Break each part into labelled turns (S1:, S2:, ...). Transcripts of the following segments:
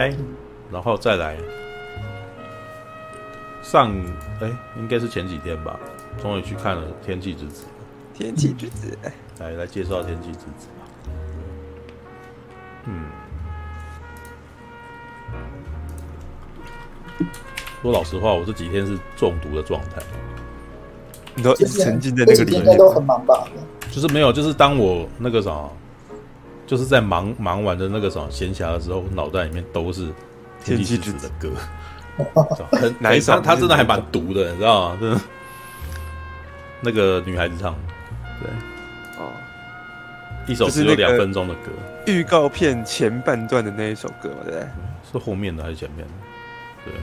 S1: 来，然后再来上，哎，应该是前几天吧，终于去看了《天气之子》。
S2: 天气之子，
S1: 来来介绍《天气之子》吧。嗯，说老实话，我这几天是中毒的状态。
S2: 你都沉浸在那个里面，应该
S3: 都很忙吧？
S1: 就是没有，就是当我那个啥，就是在忙忙完的那个什么闲暇的时候，脑袋里面都是《天气之子》的歌。很哪一 首？他真的还蛮毒的，你知道吗？真的，那个女孩子唱的，对，哦，一首只有两分钟的歌。
S2: 预告片前半段的那一首歌嘛，对不对？
S1: 是后面的还是前面的？对，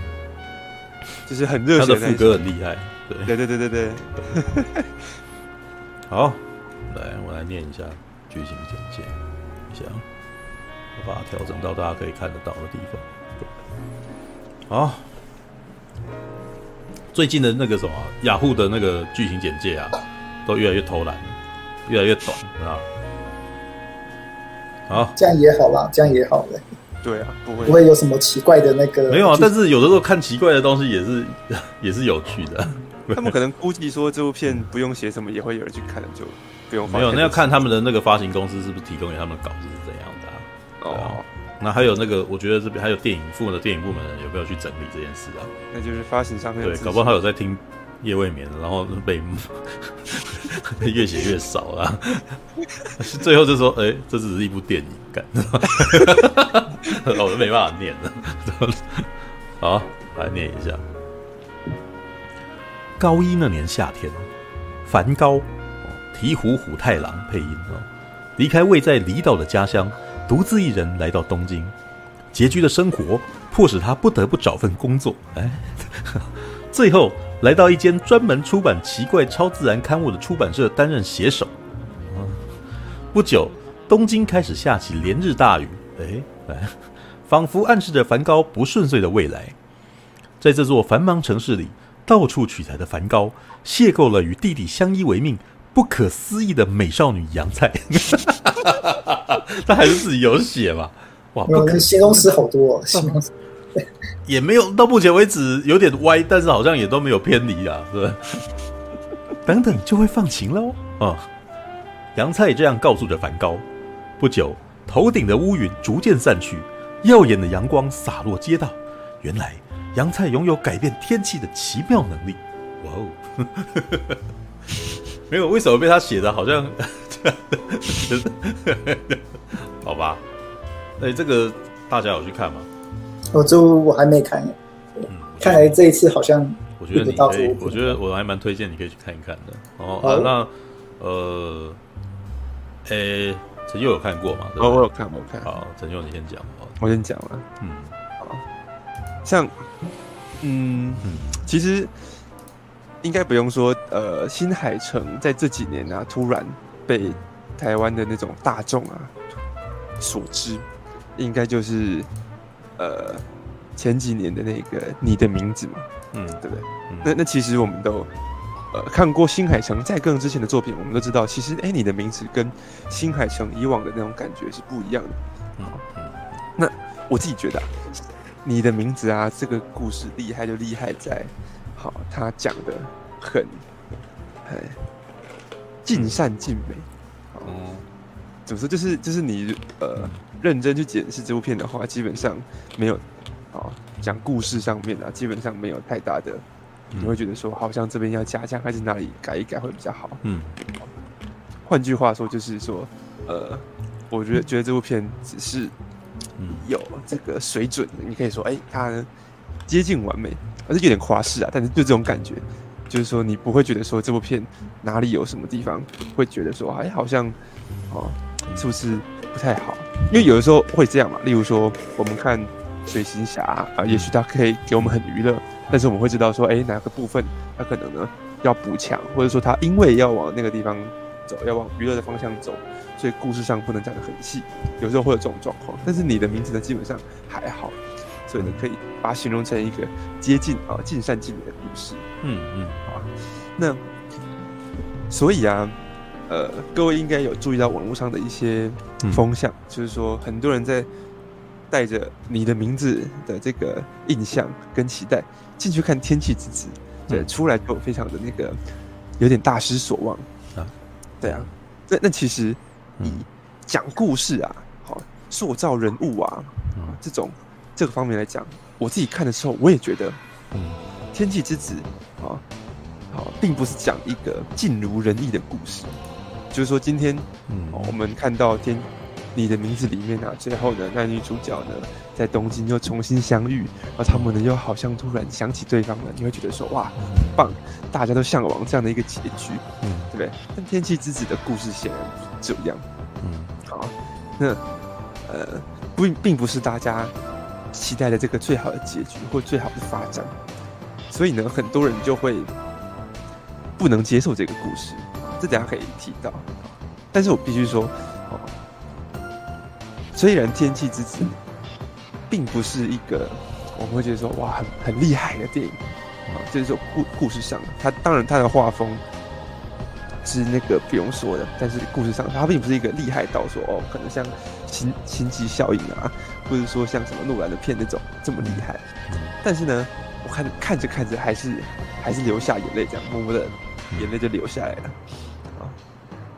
S2: 就是很热血，
S1: 他的副歌很厉害。
S2: 对对对对对对，
S1: 好，来我来念一下剧情简介，一下，我把它调整到大家可以看得到的地方。好，最近的那个什么雅虎的那个剧情简介啊，都越来越偷懒，越来越短啊。好，
S3: 这样也好啦，这样也好嘞。
S2: 对啊，不会
S3: 不会有什么奇怪的那个。
S1: 没有啊，但是有的时候看奇怪的东西也是也是有趣的。
S2: 他们可能估计说这部片不用写什么，也会有人去看，就不用。
S1: 没有，那要看他们的那个发行公司是不是提供给他们稿子是怎样的、啊。哦，那还有那个，我觉得这边还有电影部的电影部门有没有去整理这件事啊？
S2: 那就是发行商对，
S1: 搞不好他有在听夜未眠，然后被 越写越少啊。最后就说：“哎、欸，这只是一部电影，干，我都没办法念了。”好，来念一下。高一那年夏天，梵高，鹈鹕虎太郎配音哦，离开位在离岛的家乡，独自一人来到东京。拮据的生活迫使他不得不找份工作，哎，最后来到一间专门出版奇怪超自然刊物的出版社担任写手。不久，东京开始下起连日大雨，哎，仿佛暗示着梵高不顺遂的未来。在这座繁忙城市里。到处取材的梵高，邂逅了与弟弟相依为命、不可思议的美少女杨菜。他还是自己有写嘛？哇，不可
S3: 形容词好多、哦，形容词
S1: 也没有。到目前为止有点歪，但是好像也都没有偏离啊，是吧？等等就会放晴喽。啊、嗯，阳菜这样告诉着梵高。不久，头顶的乌云逐渐散去，耀眼的阳光洒落街道。原来。杨菜拥有改变天气的奇妙能力，哇哦！没有，为什么被他写的好像？好吧，哎，这个大家有去看吗？
S3: 我就我还没看，嗯，看来这一次好像
S1: 我觉得你可以，我觉得我还蛮推荐你可以去看一看的。哦，啊、那呃，哎，陈佑有看过吗？
S2: 哦，我有看，我有看。
S1: 好，陈佑你先讲，
S2: 我先讲了。嗯，好，像。嗯，其实应该不用说。呃，新海诚在这几年啊，突然被台湾的那种大众啊所知，应该就是呃前几年的那个你的名字嘛，嗯，对不对？嗯、那那其实我们都呃看过新海诚在更之前的作品，我们都知道，其实哎，你的名字跟新海诚以往的那种感觉是不一样的。嗯，那我自己觉得、啊。你的名字啊，这个故事厉害就厉害在，好，他讲的很，很，尽善尽美。哦、嗯，怎么说？就是就是你呃，认真去检视这部片的话，基本上没有，啊，讲故事上面啊，基本上没有太大的，你会觉得说，好像这边要加强，还是哪里改一改会比较好。嗯，换句话说，就是说，呃，我觉得觉得这部片只是。嗯，有这个水准，你可以说，哎、欸，它接近完美，而是有点夸饰啊。但是就这种感觉，就是说你不会觉得说这部片哪里有什么地方会觉得说，哎、好像哦，是不是不太好？因为有的时候会这样嘛。例如说，我们看水行侠啊，也许它可以给我们很娱乐，但是我们会知道说，哎、哪个部分它可能呢要补强，或者说它因为要往那个地方走，要往娱乐的方向走。所以故事上不能讲得很细，有时候会有这种状况。但是你的名字呢，基本上还好，所以呢，可以把它形容成一个接近啊尽善尽美的故事。嗯嗯，啊，那所以啊，呃，各位应该有注意到网络上的一些风向，嗯、就是说很多人在带着你的名字的这个印象跟期待进去看《天气之子》，对，出来就非常的那个有点大失所望。啊。对啊，那那其实你讲故事啊，好塑造人物啊，这种这个方面来讲，我自己看的时候，我也觉得，嗯，《天气之子》啊，好，并不是讲一个尽如人意的故事，就是说今天，嗯，我们看到天。你的名字里面啊，最后的男女主角呢，在东京又重新相遇，然后他们呢又好像突然想起对方了，你会觉得说哇，很棒，大家都向往这样的一个结局，嗯，对不对？但天气之子的故事显然不是这样，嗯，好，那呃，不，并不是大家期待的这个最好的结局或最好的发展，所以呢，很多人就会不能接受这个故事，这等下可以提到，但是我必须说。哦虽然《天气之子》并不是一个我们会觉得说哇很很厉害的电影啊，就是说故故事上，它当然它的画风是那个不用说的，但是故事上它并不是一个厉害到说哦，可能像星星际效应啊，或者说像什么诺兰的片那种这么厉害。但是呢，我看看着看着还是还是流下眼泪，这样默默的眼泪就流下来了。啊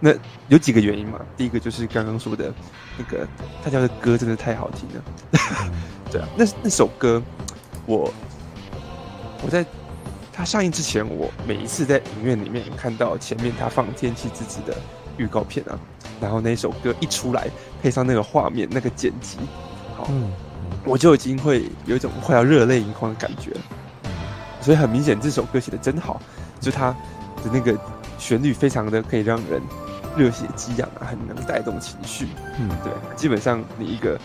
S2: 那有几个原因嘛？第一个就是刚刚说的，那个他家的歌真的太好听了。对啊，那那首歌，我我在他上映之前，我每一次在影院里面看到前面他放《天气之子》的预告片啊，然后那首歌一出来，配上那个画面、那个剪辑，好，嗯，我就已经会有一种快要热泪盈眶的感觉。所以很明显，这首歌写的真好，就它的那个旋律非常的可以让人。热血激昂啊，很能带动情绪。嗯，对，基本上你一个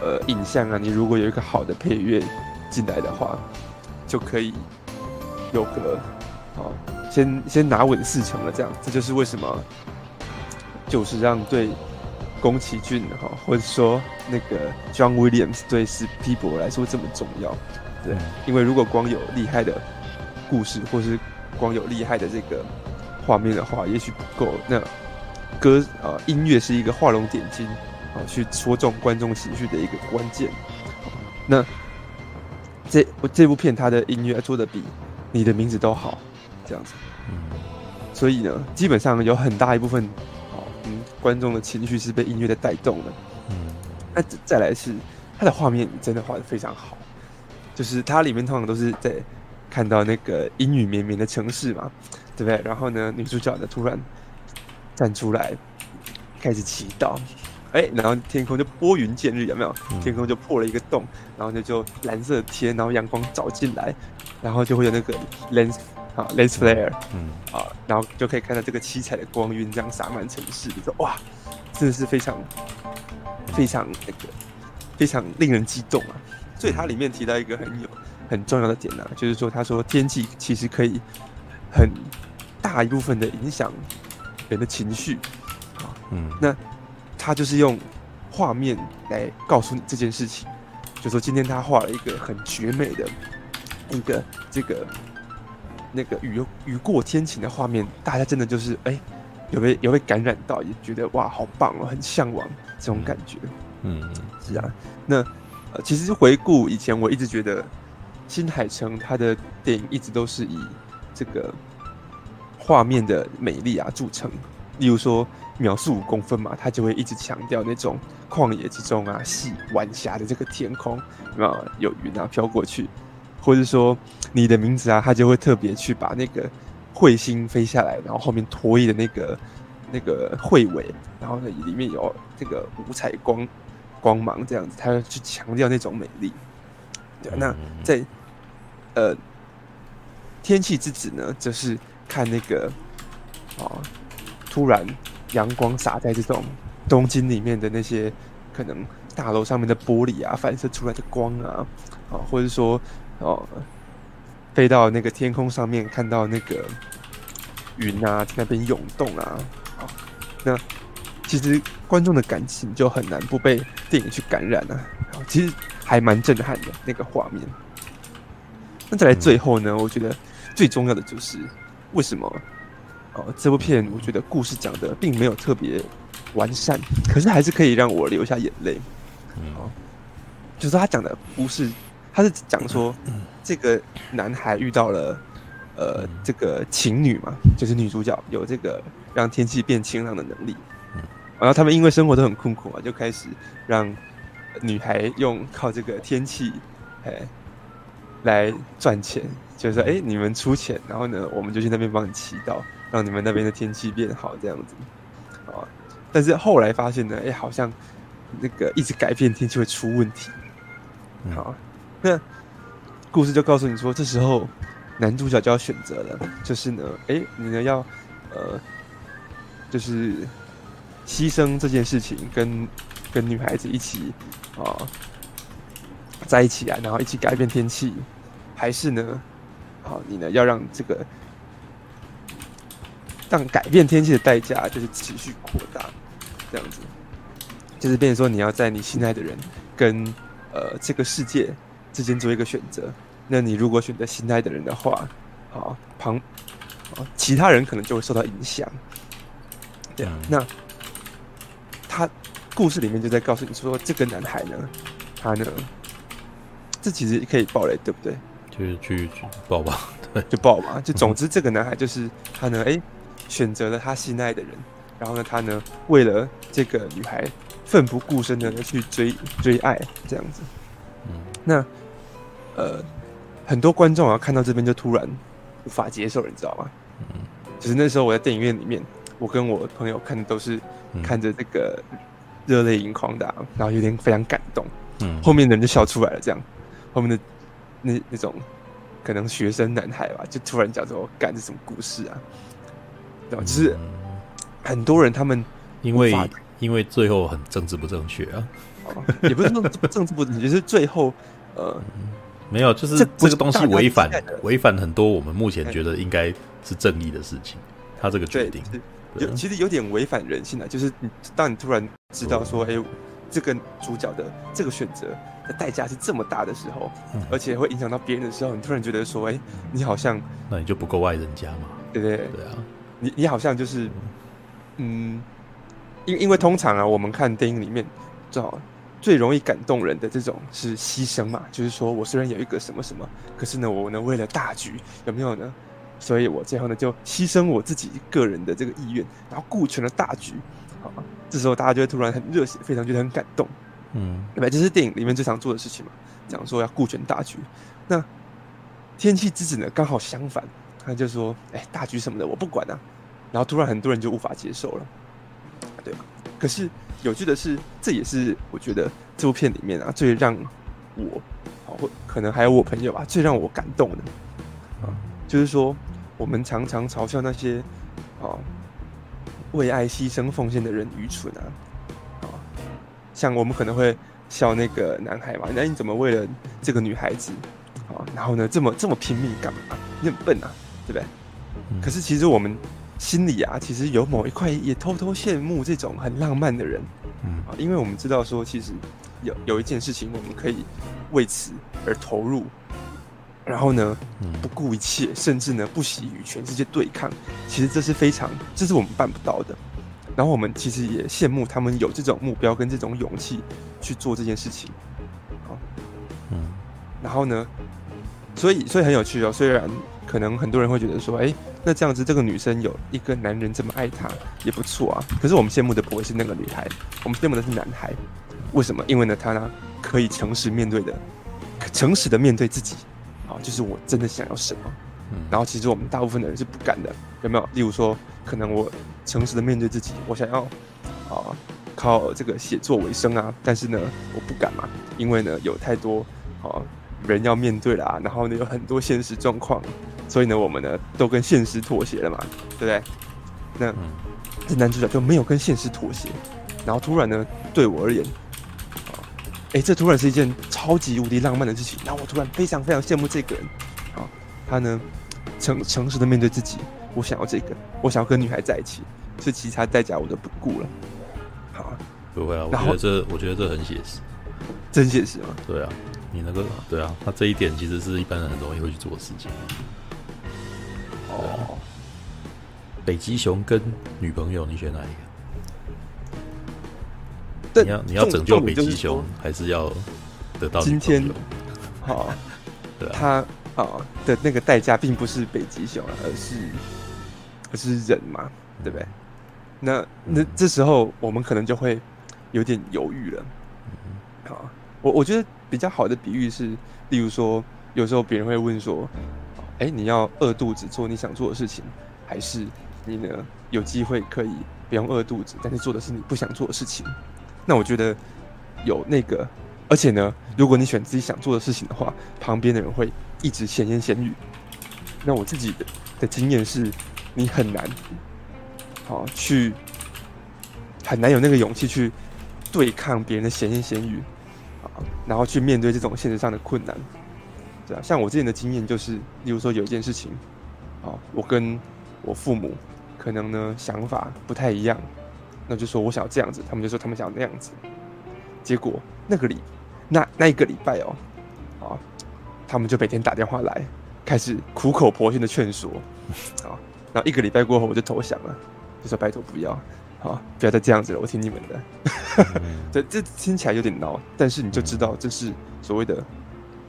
S2: 呃影像啊，你如果有一个好的配乐进来的话，就可以有个好、哦、先先拿稳四成了。这样，这就是为什么就是让对宫崎骏哈，或者说那个 John Williams 对史匹柏来说这么重要。对，因为如果光有厉害的故事，或是光有厉害的这个。画面的话，也许不够。那歌啊、呃，音乐是一个画龙点睛啊，去戳中观众情绪的一个关键。那这这部片它的音乐做的比你的名字都好，这样子。所以呢，基本上有很大一部分啊，嗯，观众的情绪是被音乐在带动的。嗯，那再来是它的画面真的画得非常好，就是它里面通常都是在看到那个阴雨绵绵的城市嘛。对不对？然后呢，女主角呢突然站出来，开始祈祷，哎，然后天空就拨云见日，有没有？天空就破了一个洞，然后呢就蓝色的天，然后阳光照进来，然后就会有那个 lens 啊 lens flare，嗯。啊，然后就可以看到这个七彩的光晕这样洒满城市，你说哇，真的是非常非常那个非常令人激动啊！所以它里面提到一个很有很重要的点呢、啊，就是说他说天气其实可以很。大一部分的影响人的情绪，嗯，那他就是用画面来告诉你这件事情，就说今天他画了一个很绝美的一个这个那个雨雨过天晴的画面，大家真的就是哎、欸，有被有被感染到，也觉得哇，好棒哦，很向往这种感觉，嗯，是啊，那呃，其实回顾以前，我一直觉得新海诚他的电影一直都是以这个。画面的美丽啊著称，例如说秒速五公分嘛，他就会一直强调那种旷野之中啊，细晚霞的这个天空，啊有云啊飘过去，或者说你的名字啊，他就会特别去把那个彗星飞下来，然后后面拖曳的那个那个彗尾，然后呢里面有这个五彩光光芒这样子，他要去强调那种美丽。对，那在呃天气之子呢，就是。看那个，哦，突然阳光洒在这种东京里面的那些可能大楼上面的玻璃啊，反射出来的光啊，啊，或者说哦，飞到那个天空上面看到那个云啊，在那边涌动啊，啊，那其实观众的感情就很难不被电影去感染啊，其实还蛮震撼的那个画面。那再来最后呢，我觉得最重要的就是。为什么？哦，这部片我觉得故事讲的并没有特别完善，可是还是可以让我流下眼泪。哦，就是他讲的不是，他是讲说这个男孩遇到了呃这个情侣嘛，就是女主角有这个让天气变晴朗的能力，然后他们因为生活都很困苦嘛，就开始让女孩用靠这个天气哎来赚钱，就是说哎你们出钱，然后呢我们就去那边帮你祈祷，让你们那边的天气变好这样子。啊，但是后来发现呢，哎好像。那个一直改变天气会出问题，好，那故事就告诉你说，这时候男主角就要选择了，就是呢，哎，你呢要呃，就是牺牲这件事情，跟跟女孩子一起啊在一起啊，然后一起改变天气，还是呢，好，你呢要让这个让改变天气的代价就是持续扩大，这样子。就是变成说，你要在你心爱的人跟呃这个世界之间做一个选择。那你如果选择心爱的人的话，好旁啊其他人可能就会受到影响。对啊，那他故事里面就在告诉你说，这个男孩呢，他呢，这其实可以爆雷，对不对？
S1: 就是去去爆吧，对，
S2: 就爆吧。就总之，这个男孩就是他呢，哎，选择了他心爱的人，然后呢，他呢，为了这个女孩。奋不顾身的去追追爱这样子，嗯，那呃，很多观众啊看到这边就突然无法接受，你知道吗？嗯，就是那时候我在电影院里面，我跟我朋友看的都是看着这个热泪盈眶的，然后有点非常感动，嗯，后面的人就笑出来了，这样，后面的那那种可能学生男孩吧，就突然讲说干这什么故事啊，对吧？就是很多人他们
S1: 因为。因为最后很政治不正确啊，
S2: 也不是说政治不正确，就是最后呃、嗯，
S1: 没有，就是这个东西违反违反很多我们目前觉得应该是正义的事情，他这个决定。
S2: 有其实有点违反人性的，就是你当你突然知道说，哎，这个主角的这个选择的代价是这么大的时候，而且会影响到别人的时候，你突然觉得说，哎，你好像
S1: 那你就不够爱人家嘛，
S2: 对不对？对啊，你你好像就是嗯。因因为通常啊，我们看电影里面，最好最容易感动人的这种是牺牲嘛，就是说我虽然有一个什么什么，可是呢，我呢为了大局，有没有呢？所以我最后呢就牺牲我自己个人的这个意愿，然后顾全了大局，啊，这时候大家就会突然很热血，非常觉得很感动，嗯，对吧？这是电影里面最常做的事情嘛，讲说要顾全大局。那天气之子呢，刚好相反，他就说，哎，大局什么的我不管啊，然后突然很多人就无法接受了。对吧，可是有趣的是，这也是我觉得这部片里面啊最让我，或可能还有我朋友啊最让我感动的啊，就是说我们常常嘲笑那些啊为爱牺牲奉献的人愚蠢啊，啊，像我们可能会笑那个男孩嘛，那你怎么为了这个女孩子啊，然后呢这么这么拼命干嘛？你很笨啊，对不对？可是其实我们。心里啊，其实有某一块也偷偷羡慕这种很浪漫的人，嗯。啊，因为我们知道说，其实有有一件事情，我们可以为此而投入，然后呢，不顾一切，甚至呢，不惜与全世界对抗。其实这是非常，这是我们办不到的。然后我们其实也羡慕他们有这种目标跟这种勇气去做这件事情，啊，嗯，然后呢，所以所以很有趣哦，虽然。可能很多人会觉得说，哎，那这样子，这个女生有一个男人这么爱她也不错啊。可是我们羡慕的不会是那个女孩，我们羡慕的是男孩。为什么？因为呢，他呢可以诚实面对的，诚实的面对自己，啊，就是我真的想要什么。然后其实我们大部分的人是不敢的，有没有？例如说，可能我诚实的面对自己，我想要啊靠这个写作为生啊，但是呢，我不敢嘛，因为呢有太多啊人要面对啦，然后呢有很多现实状况。所以呢，我们呢都跟现实妥协了嘛，对不对？那这男主角就没有跟现实妥协，然后突然呢，对我而言，啊，哎，这突然是一件超级无敌浪漫的事情。然后我突然非常非常羡慕这个人，啊，他呢诚诚实的面对自己，我想要这个，我想要跟女孩在一起，是其他代价我都不顾了。好，
S1: 不会啊，我觉得这我觉得这很写实，
S2: 真写实吗？
S1: 对啊，你那个对啊，他这一点其实是一般人很容易会去做的事情。哦，北极熊跟女朋友，你选哪一个？你要你要拯救北极熊，还是要得到
S2: 今天，好，对他啊的那个代价并不是北极熊啊，而是而是人嘛，对不对？那那这时候我们可能就会有点犹豫了。好，我我觉得比较好的比喻是，例如说，有时候别人会问说，哎，你要饿肚子做你想做的事情，还是你呢有机会可以不用饿肚子，但是做的是你不想做的事情？那我觉得有那个。而且呢，如果你选自己想做的事情的话，旁边的人会一直闲言闲语。那我自己的的经验是，你很难，好去，很难有那个勇气去对抗别人的闲言闲语，啊，然后去面对这种现实上的困难，对啊。像我之前的经验就是，例如说有一件事情，啊，我跟我父母可能呢想法不太一样，那就说我想要这样子，他们就说他们想要那样子，结果那个礼。那那一个礼拜哦，啊，他们就每天打电话来，开始苦口婆心的劝说，啊，然后一个礼拜过后我就投降了，就说拜托不要，啊，不要再这样子了，我听你们的。这这听起来有点闹，但是你就知道这是所谓的，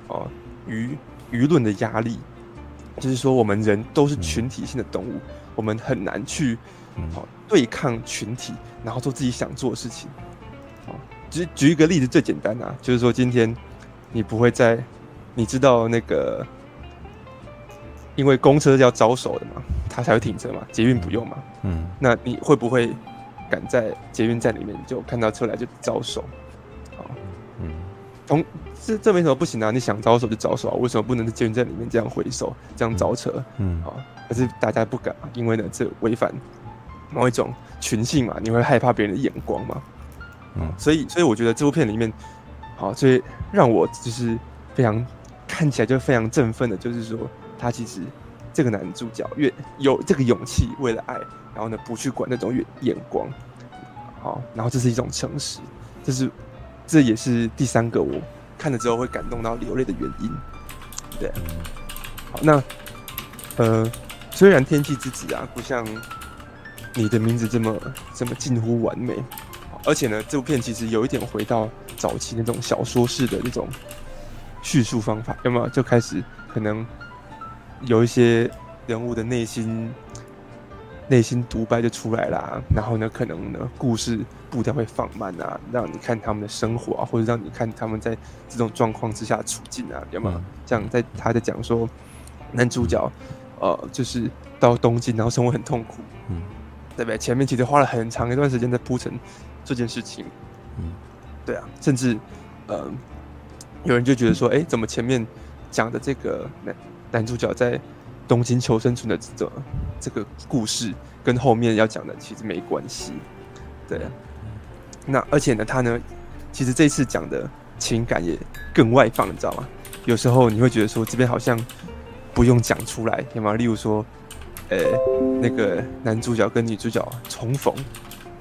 S2: 哦，舆舆论的压力，就是说我们人都是群体性的动物，我们很难去，好对抗群体，然后做自己想做的事情。好举举一个例子，最简单啊，就是说今天你不会在，你知道那个，因为公车要招手的嘛，它才会停车嘛，捷运不用嘛，嗯，那你会不会敢在捷运站里面就看到车来就招手？啊，嗯，从这这没什么不行啊，你想招手就招手啊，为什么不能在捷运站里面这样挥手这样招车？嗯，啊，可是大家不敢，因为呢这违反某一种群性嘛，你会害怕别人的眼光嘛。嗯，所以，所以我觉得这部片里面，好，所以让我就是非常看起来就非常振奋的，就是说他其实这个男主角越有这个勇气，为了爱，然后呢不去管那种眼眼光，好，然后这是一种诚实，这是这也是第三个我看了之后会感动到流泪的原因，对，好，那呃，虽然天气之子啊不像你的名字这么这么近乎完美。而且呢，这部片其实有一点回到早期那种小说式的那种叙述方法，要么就开始可能有一些人物的内心内心独白就出来啦，然后呢，可能呢故事步调会放慢啊，让你看他们的生活啊，或者让你看他们在这种状况之下处境啊，要么像在他在讲说男主角呃就是到东京，然后生活很痛苦，嗯，对不对？前面其实花了很长一段时间在铺陈。这件事情，嗯，对啊，甚至，呃，有人就觉得说，哎，怎么前面讲的这个男男主角在东京求生存的这这个故事，跟后面要讲的其实没关系，对。那而且呢，他呢，其实这次讲的情感也更外放，你知道吗？有时候你会觉得说，这边好像不用讲出来，有吗？例如说，呃，那个男主角跟女主角重逢，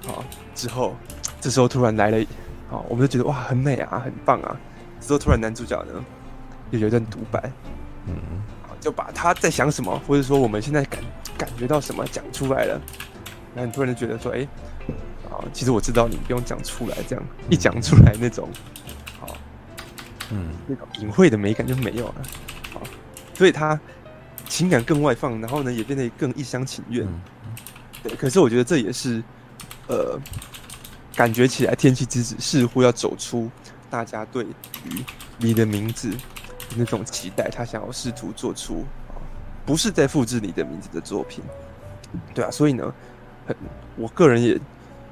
S2: 啊，之后。这时候突然来了，好，我们就觉得哇，很美啊，很棒啊。之后突然男主角呢，又有一段独白，嗯，就把他在想什么，或者说我们现在感感觉到什么讲出来了。然后你突然就觉得说，哎，啊，其实我知道你不用讲出来，这样一讲出来那种，好，嗯，那种隐晦的美感就没有了，好，所以他情感更外放，然后呢也变得更一厢情愿，对。可是我觉得这也是，呃。感觉起来，《天气之子》似乎要走出大家对于你的名字的那种期待，他想要试图做出不是在复制你的名字的作品，对啊，所以呢，很，我个人也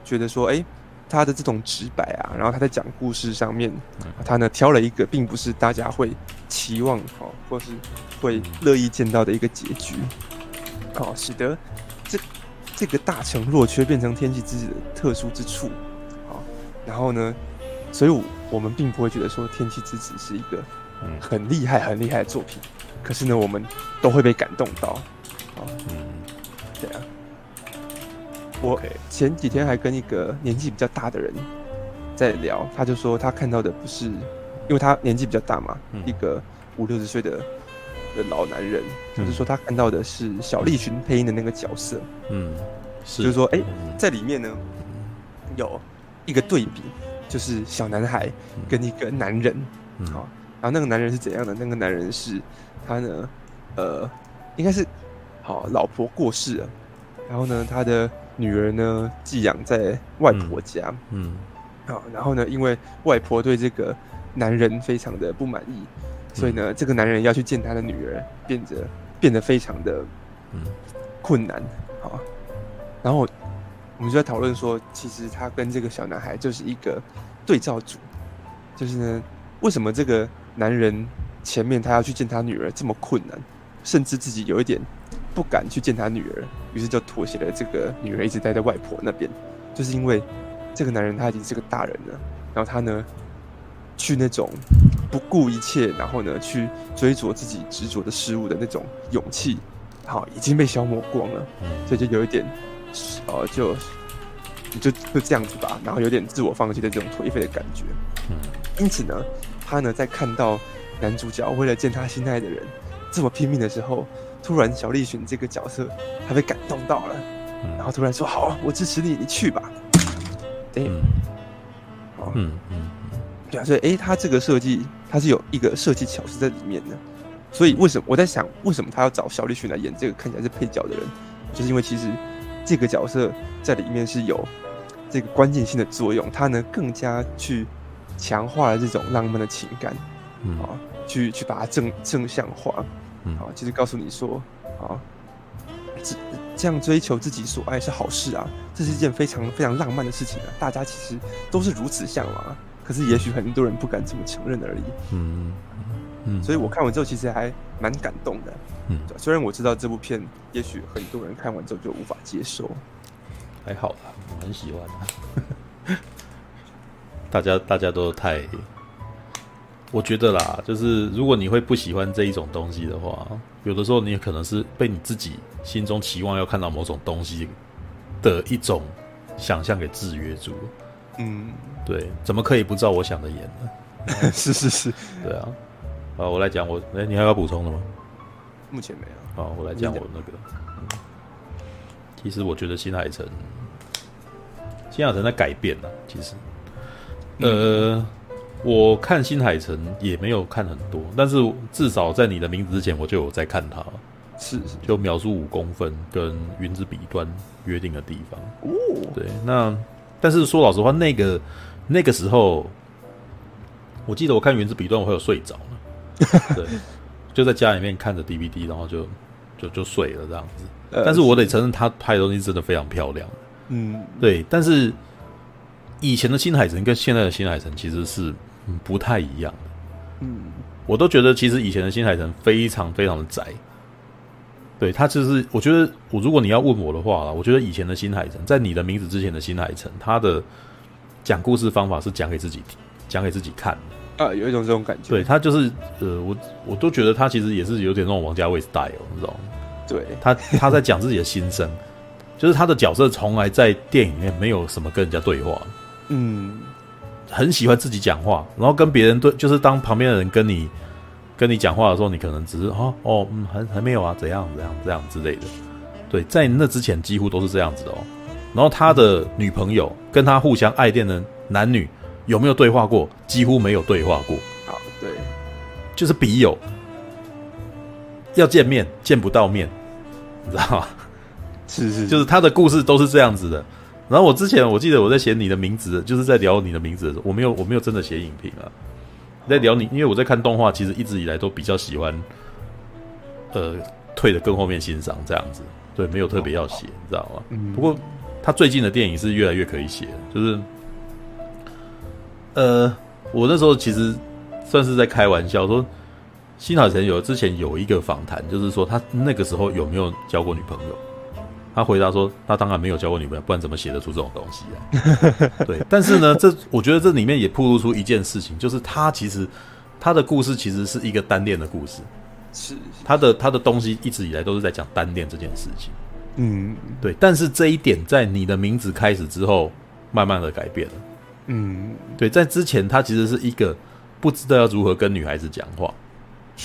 S2: 觉得说，哎，他的这种直白啊，然后他在讲故事上面，他呢挑了一个并不是大家会期望哦，或是会乐意见到的一个结局，哦，使得这这个大成若缺变成《天气之子》的特殊之处。然后呢，所以，我我们并不会觉得说《天气之子》是一个很厉害、很厉害的作品，可是呢，我们都会被感动到。啊，嗯，对啊。我前几天还跟一个年纪比较大的人在聊，他就说他看到的不是，因为他年纪比较大嘛，一个五六十岁的的老男人，就是说他看到的是小栗旬配音的那个角色。嗯，是，就是说，哎，在里面呢有。一个对比，就是小男孩跟一个男人，嗯，好，然后那个男人是怎样的？那个男人是他呢，呃，应该是好老婆过世了，然后呢，他的女儿呢寄养在外婆家，嗯，好，然后呢，因为外婆对这个男人非常的不满意，所以呢，这个男人要去见他的女儿，变得变得非常的困难，好，然后。我们就在讨论说，其实他跟这个小男孩就是一个对照组，就是呢，为什么这个男人前面他要去见他女儿这么困难，甚至自己有一点不敢去见他女儿，于是就妥协了。这个女儿一直待在外婆那边，就是因为这个男人他已经是个大人了，然后他呢，去那种不顾一切，然后呢去追逐自己执着的事物的那种勇气，好，已经被消磨光了，所以就有一点。呃，就就就这样子吧，然后有点自我放弃的这种颓废的感觉。嗯，因此呢，他呢在看到男主角为了见他心爱的人这么拼命的时候，突然小栗旬这个角色他被感动到了，嗯、然后突然说：“好，我支持你，你去吧。”对，好，嗯嗯，对啊，所以哎，他这个设计他是有一个设计巧思在里面的。所以为什么我在想，为什么他要找小栗旬来演这个看起来是配角的人，就是因为其实。这个角色在里面是有这个关键性的作用，他呢更加去强化了这种浪漫的情感，嗯、啊，去去把它正正向化，嗯，啊，就是告诉你说，啊，这这样追求自己所爱是好事啊，这是一件非常非常浪漫的事情啊，大家其实都是如此向往啊，可是也许很多人不敢这么承认而已，嗯。嗯，所以我看完之后其实还蛮感动的。嗯，虽然我知道这部片也许很多人看完之后就无法接受，
S1: 还好啦，我很喜欢。大家大家都太，我觉得啦，就是如果你会不喜欢这一种东西的话，有的时候你也可能是被你自己心中期望要看到某种东西的一种想象给制约住。嗯，对，怎么可以不照我想的演呢？
S2: 是是是，
S1: 对啊。啊，我来讲我，哎、欸，你还要补充的吗？
S2: 目前没有。
S1: 好，我来讲我那个、嗯。其实我觉得新海诚，新海诚在改变了。其实，呃，嗯、我看新海诚也没有看很多，但是至少在你的名字之前，我就有在看他。
S2: 是，是，
S1: 就秒速五公分跟云之彼端约定的地方。哦，对，那但是说老实话，那个那个时候，我记得我看云之彼端，我会有睡着。对，就在家里面看着 DVD，然后就就就睡了这样子。但是我得承认，他拍的东西真的非常漂亮。嗯，对。但是以前的新海诚跟现在的新海诚其实是不太一样的。嗯，我都觉得其实以前的新海诚非常非常的宅。对，他其实，我觉得我如果你要问我的话，我觉得以前的新海诚，在你的名字之前的新海诚，他的讲故事方法是讲给自己听，讲给自己看的。
S2: 啊，有一种这种感觉。
S1: 对，他就是，呃，我我都觉得他其实也是有点那种王家卫 style，你知道吗？
S2: 对，
S1: 他他在讲自己的心声，就是他的角色从来在电影里面没有什么跟人家对话，嗯，很喜欢自己讲话，然后跟别人对，就是当旁边的人跟你跟你讲话的时候，你可能只是哦哦，嗯，还还没有啊，怎样怎样这样之类的。对，在那之前几乎都是这样子的哦。然后他的女朋友跟他互相爱恋的男女。有没有对话过？几乎没有对话过。
S2: 好，对，
S1: 就是笔友，要见面见不到面，你知道吗？
S2: 是是，
S1: 就是他的故事都是这样子的。然后我之前我记得我在写你的名字，就是在聊你的名字的时候，我没有我没有真的写影评啊，在聊你，因为我在看动画，其实一直以来都比较喜欢，呃，退的更后面欣赏这样子，对，没有特别要写，你知道吗？嗯。不过他最近的电影是越来越可以写，就是。呃，我那时候其实算是在开玩笑说，新海诚有之前有一个访谈，就是说他那个时候有没有交过女朋友？他回答说，他当然没有交过女朋友，不然怎么写得出这种东西啊？对，但是呢，这我觉得这里面也透露出一件事情，就是他其实他的故事其实是一个单恋的故事，
S2: 是
S1: 他的他的东西一直以来都是在讲单恋这件事情，嗯，对，但是这一点在你的名字开始之后，慢慢的改变了。嗯，对，在之前他其实是一个不知道要如何跟女孩子讲话，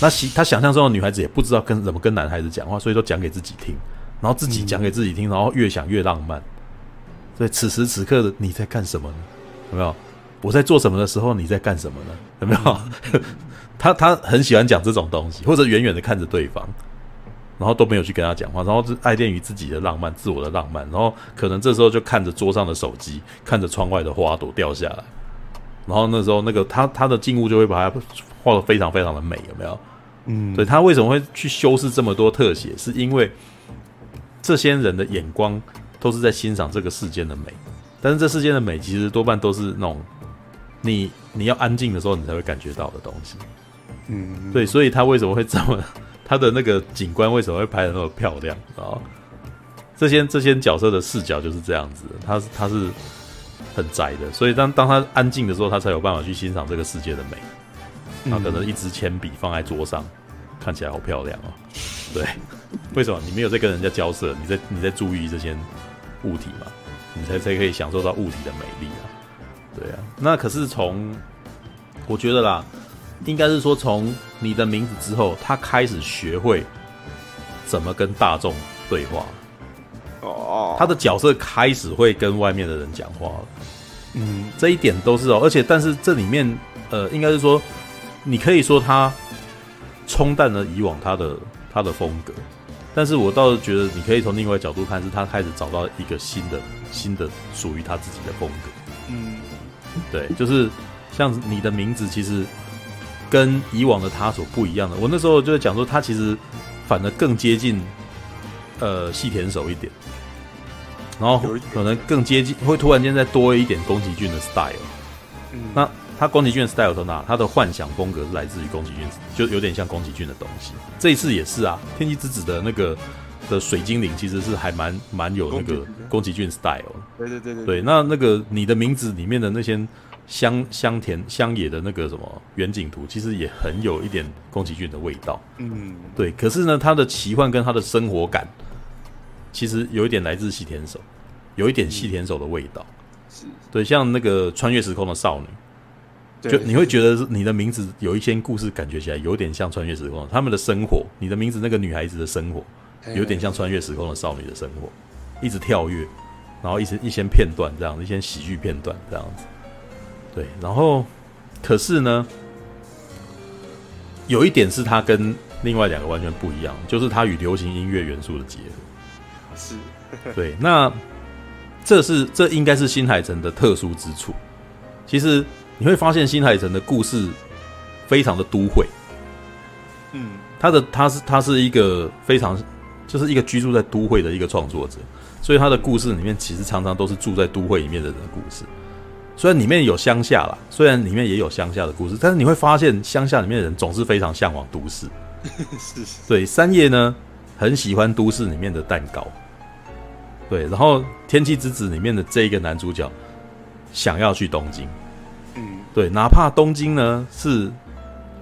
S1: 那他想象中的女孩子也不知道跟怎么跟男孩子讲话，所以都讲给自己听，然后自己讲给自己听，然后越想越浪漫。所以此时此刻的你在干什么呢？有没有？我在做什么的时候，你在干什么呢？有没有？他他很喜欢讲这种东西，或者远远的看着对方，然后都没有去跟他讲话，然后就爱恋于自己的浪漫，自我的浪漫，然后可能这时候就看着桌上的手机，看着窗外的花朵掉下来，然后那时候那个他他的静物就会把它画的非常非常的美，有没有？嗯，对，他为什么会去修饰这么多特写？是因为这些人的眼光都是在欣赏这个世间的美，但是这世间的美其实多半都是那种你你要安静的时候你才会感觉到的东西。嗯，对，所以他为什么会这么他的那个景观为什么会拍的那么漂亮啊？这些这些角色的视角就是这样子的，他是他是很窄的，所以当当他安静的时候，他才有办法去欣赏这个世界的美。他可能一支铅笔放在桌上，看起来好漂亮哦。对，为什么你没有在跟人家交涉？你在你在注意这些物体嘛？你才才可以享受到物体的美丽啊。对啊，那可是从我觉得啦，应该是说从你的名字之后，他开始学会怎么跟大众对话。哦，他的角色开始会跟外面的人讲话了。嗯，这一点都是哦，而且但是这里面呃，应该是说。你可以说他冲淡了以往他的他的风格，但是我倒是觉得你可以从另外一个角度看，是他开始找到一个新的新的属于他自己的风格。嗯，对，就是像你的名字，其实跟以往的他所不一样的。我那时候就是讲说，他其实反而更接近呃细田守一点，然后可能更接近，会突然间再多一点宫崎骏的 style。嗯，那。他宫崎骏的 style 在哪？他的幻想风格是来自于宫崎骏，就有点像宫崎骏的东西。这一次也是啊，天气之子的那个的水精灵其实是还蛮蛮有那个宫崎骏 style。对对对对，对。那那个你的名字里面的那些乡乡田乡野的那个什么远景图，其实也很有一点宫崎骏的味道。嗯，对。可是呢，他的奇幻跟他的生活感，其实有一点来自细田守，有一点细田守的味道。是对，像那个穿越时空的少女。就你会觉得你的名字有一些故事，感觉起来有点像穿越时空。他们的生活，你的名字那个女孩子的生活，有点像穿越时空的少女的生活，一直跳跃，然后一些一些片段这样，一些喜剧片段这样子。对，然后可是呢，有一点是它跟另外两个完全不一样，就是它与流行音乐元素的结合。是，对，那这是这应该是新海诚的特殊之处。其实。你会发现新海诚的故事非常的都会，嗯，他的他是他是一个非常就是一个居住在都会的一个创作者，所以他的故事里面其实常常都是住在都会里面的人的故事。虽然里面有乡下啦，虽然里面也有乡下的故事，但是你会发现乡下里面的人总是非常向往都市。是，是，对，三叶呢很喜欢都市里面的蛋糕，对，然后《天气之子》里面的这一个男主角想要去东京。对，哪怕东京呢是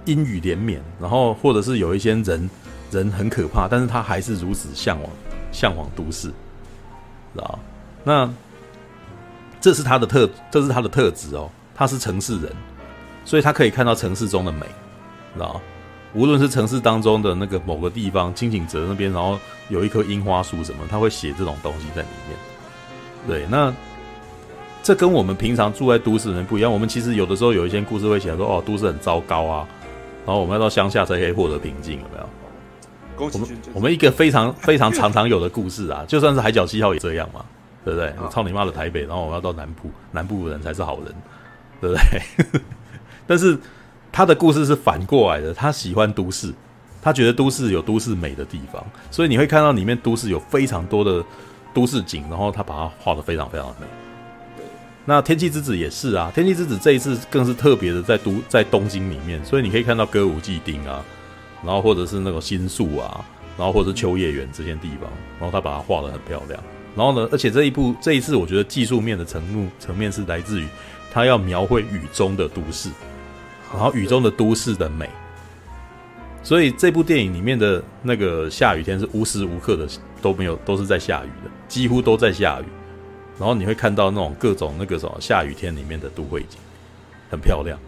S1: 阴雨连绵，然后或者是有一些人人很可怕，但是他还是如此向往向往都市，知道？那这是他的特，这是他的特质哦。他是城市人，所以他可以看到城市中的美，知道？无论是城市当中的那个某个地方，轻井泽那边，然后有一棵樱花树什么，他会写这种东西在里面。对，那。这跟我们平常住在都市人不一样。我们其实有的时候有一些故事会写说，哦，都市很糟糕啊，然后我们要到乡下才可以获得平静，有没有？我们我们一个非常 非常常常有的故事啊，就算是海角七号也这样嘛，对不对？我操你妈的台北，然后我们要到南部，南部的人才是好人，对不对？但是他的故事是反过来的，他喜欢都市，他觉得都市有都市美的地方，所以你会看到里面都市有非常多的都市景，然后他把它画的非常非常的美。那天气之子也是啊，天气之子这一次更是特别的在都在东京里面，所以你可以看到歌舞伎町啊，然后或者是那个新宿啊，然后或者是秋叶原这些地方，然后他把它画的很漂亮。然后呢，而且这一部这一次我觉得技术面的层面层面是来自于他要描绘雨中的都市，然后雨中的都市的美。所以这部电影里面的那个下雨天是无时无刻的都没有都是在下雨的，几乎都在下雨。然后你会看到那种各种那个什么下雨天里面的都会景，很漂亮，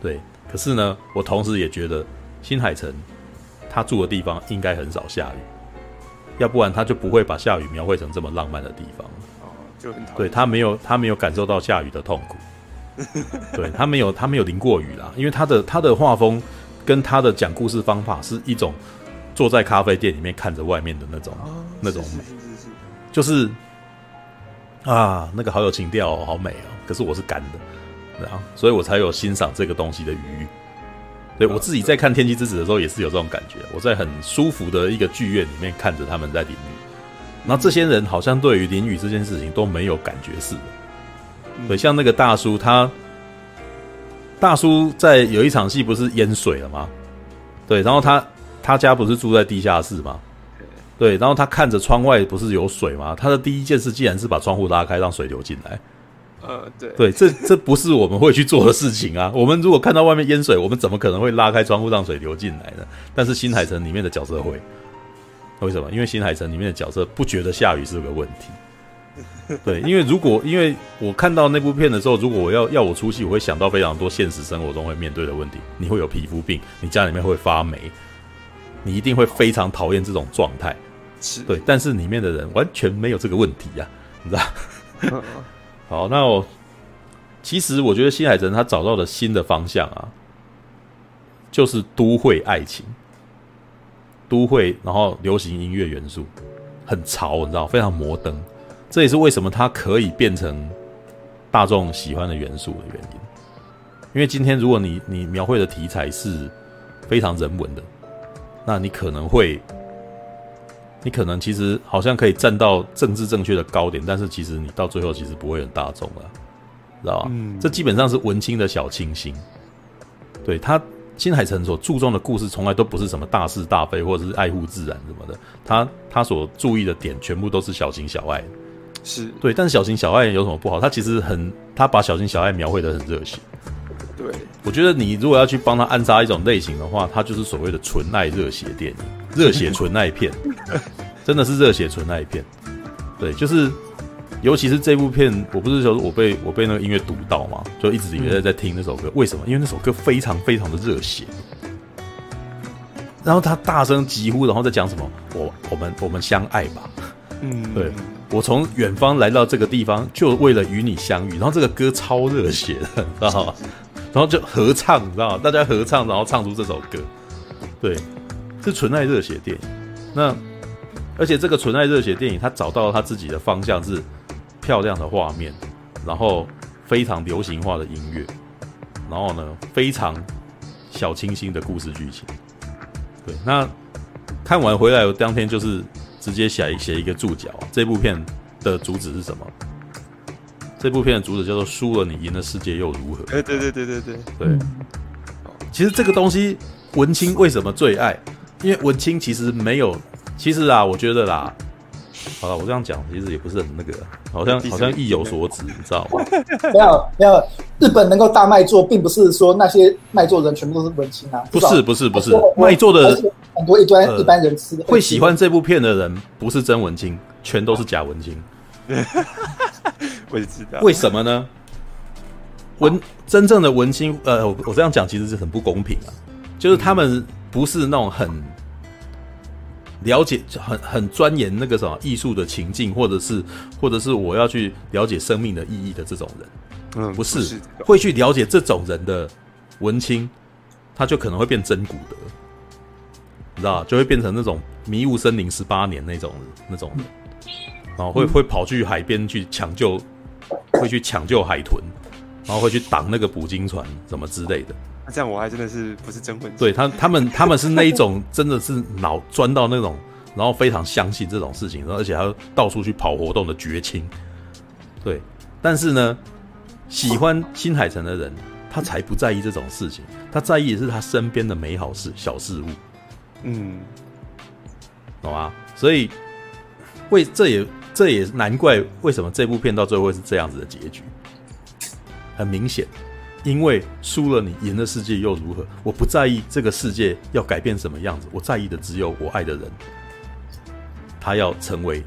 S1: 对。可是呢，我同时也觉得新海诚他住的地方应该很少下雨，要不然他就不会把下雨描绘成这么浪漫的地方。哦，就很讨厌。对，他没有他没有感受到下雨的痛苦，对他没有他没有淋过雨啦，因为他的他的画风跟他的讲故事方法是一种坐在咖啡店里面看着外面的那种、哦、那种美，是是是是就是啊，那个好有情调哦，好美哦。可是我是干的，对啊，所以我才有欣赏这个东西的余裕。对，我自己在看《天气之子》的时候也是有这种感觉，我在很舒服的一个剧院里面看着他们在淋雨，然后这些人好像对于淋雨这件事情都没有感觉似的。对，像那个大叔，他大叔在有一场戏不是淹水了吗？对，然后他他家不是住在地下室吗？对，然后他看着窗外不是有水吗？他的第一件事竟然是把窗户拉开，让水流进来。
S2: 呃，对，
S1: 对，这这不是我们会去做的事情啊！我们如果看到外面淹水，我们怎么可能会拉开窗户让水流进来呢？但是新海诚里面的角色会，为什么？因为新海诚里面的角色不觉得下雨是个问题。对，因为如果因为我看到那部片的时候，如果我要要我出戏，我会想到非常多现实生活中会面对的问题。你会有皮肤病，你家里面会发霉，你一定会非常讨厌这种状
S2: 态。
S1: 对，但是里面的人完全没有这个问题呀、你知道？好，那我其实我觉得新海诚他找到了新的方向啊，就是都会爱情，都会，然后流行音乐元素很潮，你知道，非常摩登。这也是为什么它可以变成大众喜欢的元素的原因，因为今天如果你你描绘的题材是非常人文的，那你可能会，你可能其实好像可以站到政治正确的高点，但是其实你到最后其实不会很大众了，知道吧？嗯，这基本上是文青的小清新。对，他新海诚所注重的故事，从来都不是什么大是大非或者是爱护自然什么的，他他所注意的点全部都是小情小爱。
S2: 是
S1: 对，但是小情小爱有什么不好？他其实很，他把小情小爱描绘的很热血。
S2: 对，
S1: 我觉得你如果要去帮他安插一种类型的话，他就是所谓的纯爱热血电影，热血纯爱片，真的是热血纯爱片。对，就是，尤其是这部片，我不是说我被我被那个音乐堵到嘛，就一直以为在在听那首歌。为什么？因为那首歌非常非常的热血。然后他大声疾呼，然后在讲什么？我我们我们相爱吧。嗯，对。我从远方来到这个地方，就为了与你相遇。然后这个歌超热血的，你知道吗？然后就合唱，你知道吗？大家合唱，然后唱出这首歌。对，是纯爱热血电影。那而且这个纯爱热血电影，他找到了他自己的方向是漂亮的画面，然后非常流行化的音乐，然后呢，非常小清新的故事剧情。对，那看完回来，我当天就是。直接写写一个注脚，这部片的主旨是什么？这部片的主旨叫做“输了你赢了世界又如何？”
S2: 哎，对对对对对
S1: 对。其实这个东西文青为什么最爱？因为文青其实没有，其实啊，我觉得啦，好了，我这样讲其实也不是很那个，好像好像意有所指，你知道吗？
S3: 没有没有，日本能够大卖座，并不是说那些卖座人全部都是文青啊，
S1: 不是不是不是，卖座的。
S3: 很多一般、呃、一般人吃的
S1: 会喜欢这部片的人，不是真文青，全都是假文青。
S2: 我也知道，
S1: 为什么呢？文真正的文青，呃，我我这样讲其实是很不公平啊。就是他们不是那种很了解、很很钻研那个什么艺术的情境，或者是或者是我要去了解生命的意义的这种人。嗯，不是，会去了解这种人的文青，他就可能会变真古德。你知道，就会变成那种迷雾森林十八年那种那种人，然后会会跑去海边去抢救，会去抢救海豚，然后会去挡那个捕鲸船什么之类的。
S2: 那这样我还真的是不是真文青？
S1: 对他他们他们是那一种真的是脑钻到那种，然后非常相信这种事情，然后而且还要到处去跑活动的绝情。对，但是呢，喜欢新海诚的人，他才不在意这种事情，他在意的是他身边的美好事小事物。嗯，懂吗？所以，为这也这也难怪为什么这部片到最后会是这样子的结局。很明显，因为输了你赢了世界又如何？我不在意这个世界要改变什么样子，我在意的只有我爱的人，他要成为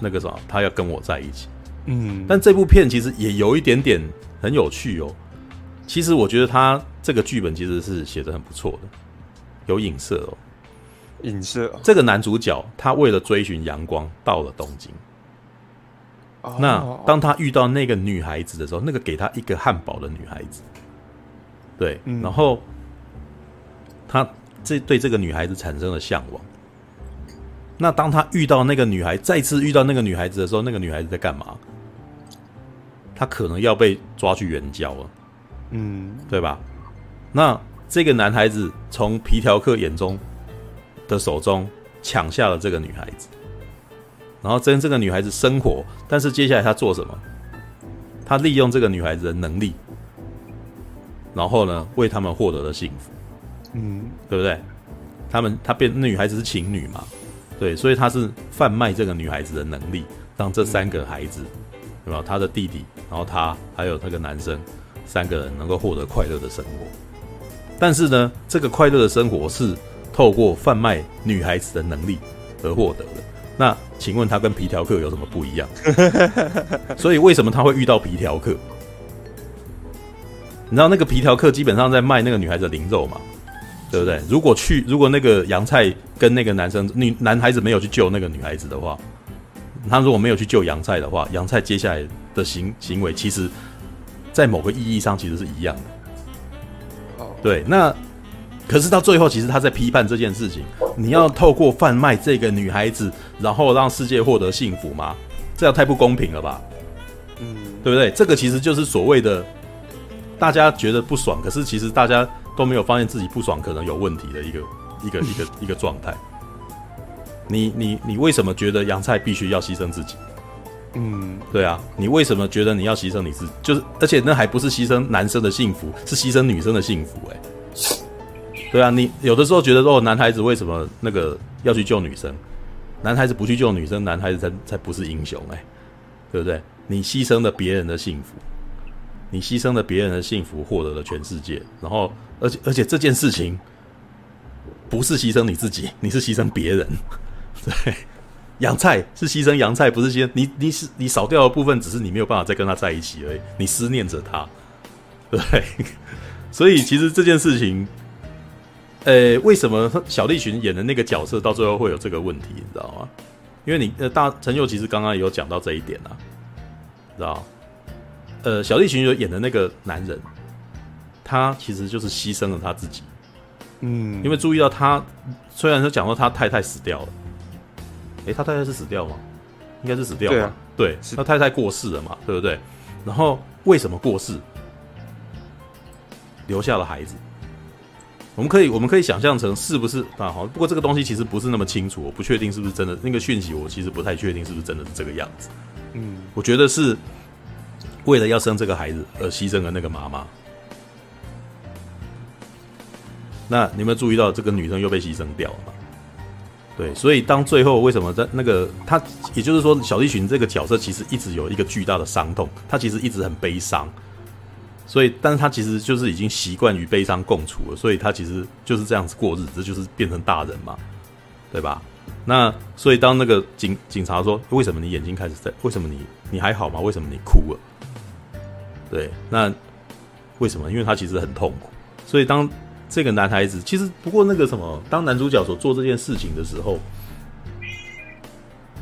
S1: 那个什么，他要跟我在一起。嗯，但这部片其实也有一点点很有趣哦。其实我觉得他这个剧本其实是写的很不错的，有影射哦。
S2: 影射
S1: 这个男主角，他为了追寻阳光，到了东京。
S2: 哦、
S1: 那当他遇到那个女孩子的时候，那个给他一个汉堡的女孩子，对，嗯、然后他这对这个女孩子产生了向往。那当他遇到那个女孩，再次遇到那个女孩子的时候，那个女孩子在干嘛？他可能要被抓去援交了，嗯，对吧？那这个男孩子从皮条客眼中的手中抢下了这个女孩子，然后跟这个女孩子生活，但是接下来他做什么？他利用这个女孩子的能力，然后呢，为他们获得了幸福，嗯，对不对？他们他变那女孩子是情侣嘛？对，所以他是贩卖这个女孩子的能力，让这三个孩子，对吧？他的弟弟，然后他还有那个男生，三个人能够获得快乐的生活。但是呢，这个快乐的生活是透过贩卖女孩子的能力而获得的。那请问他跟皮条客有什么不一样？所以为什么他会遇到皮条客？你知道那个皮条客基本上在卖那个女孩子的灵肉嘛？对不对？如果去，如果那个杨菜跟那个男生女男孩子没有去救那个女孩子的话，他如果没有去救杨菜的话，杨菜接下来的行行为，其实，在某个意义上其实是一样的。对，那可是到最后，其实他在批判这件事情：你要透过贩卖这个女孩子，然后让世界获得幸福吗？这样太不公平了吧？嗯，对不对？这个其实就是所谓的大家觉得不爽，可是其实大家。都没有发现自己不爽可能有问题的一个一个一个 一个状态。你你你为什么觉得杨菜必须要牺牲自己？嗯，对啊，你为什么觉得你要牺牲你自己？就是而且那还不是牺牲男生的幸福，是牺牲女生的幸福欸。哎，对啊，你有的时候觉得说男孩子为什么那个要去救女生？男孩子不去救女生，男孩子才才不是英雄欸，对不对？你牺牲了别人的幸福。你牺牲了别人的幸福，获得了全世界。然后，而且而且这件事情不是牺牲你自己，你是牺牲别人。对，杨菜是牺牲杨菜，不是牺牲你。你是你少掉的部分，只是你没有办法再跟他在一起而已。你思念着他，对。所以其实这件事情，呃，为什么小栗旬演的那个角色到最后会有这个问题？你知道吗？因为你呃，大陈佑其实刚刚也有讲到这一点啊，知道。呃，小栗旬有演的那个男人，他其实就是牺牲了他自己。嗯，因为注意到他，虽然说讲说他太太死掉了，诶，他太太是死掉吗？应该是死掉了。对，啊、对，他太太过世了嘛，对不对？然后为什么过世？留下了孩子。我们可以，我们可以想象成是不是啊？好，不过这个东西其实不是那么清楚，我不确定是不是真的。那个讯息我其实不太确定是不是真的是这个样子。嗯，我觉得是。为了要生这个孩子而牺牲了那个妈妈，那你有没有注意到这个女生又被牺牲掉了？对，所以当最后为什么在那个他，也就是说小栗旬这个角色其实一直有一个巨大的伤痛，他其实一直很悲伤，所以但是他其实就是已经习惯与悲伤共处了，所以他其实就是这样子过日子，就是变成大人嘛，对吧？那所以当那个警警察说，为什么你眼睛开始在？为什么你你还好吗？为什么你哭了？对，那为什么？因为他其实很痛苦，所以当这个男孩子其实不过那个什么，当男主角所做这件事情的时候，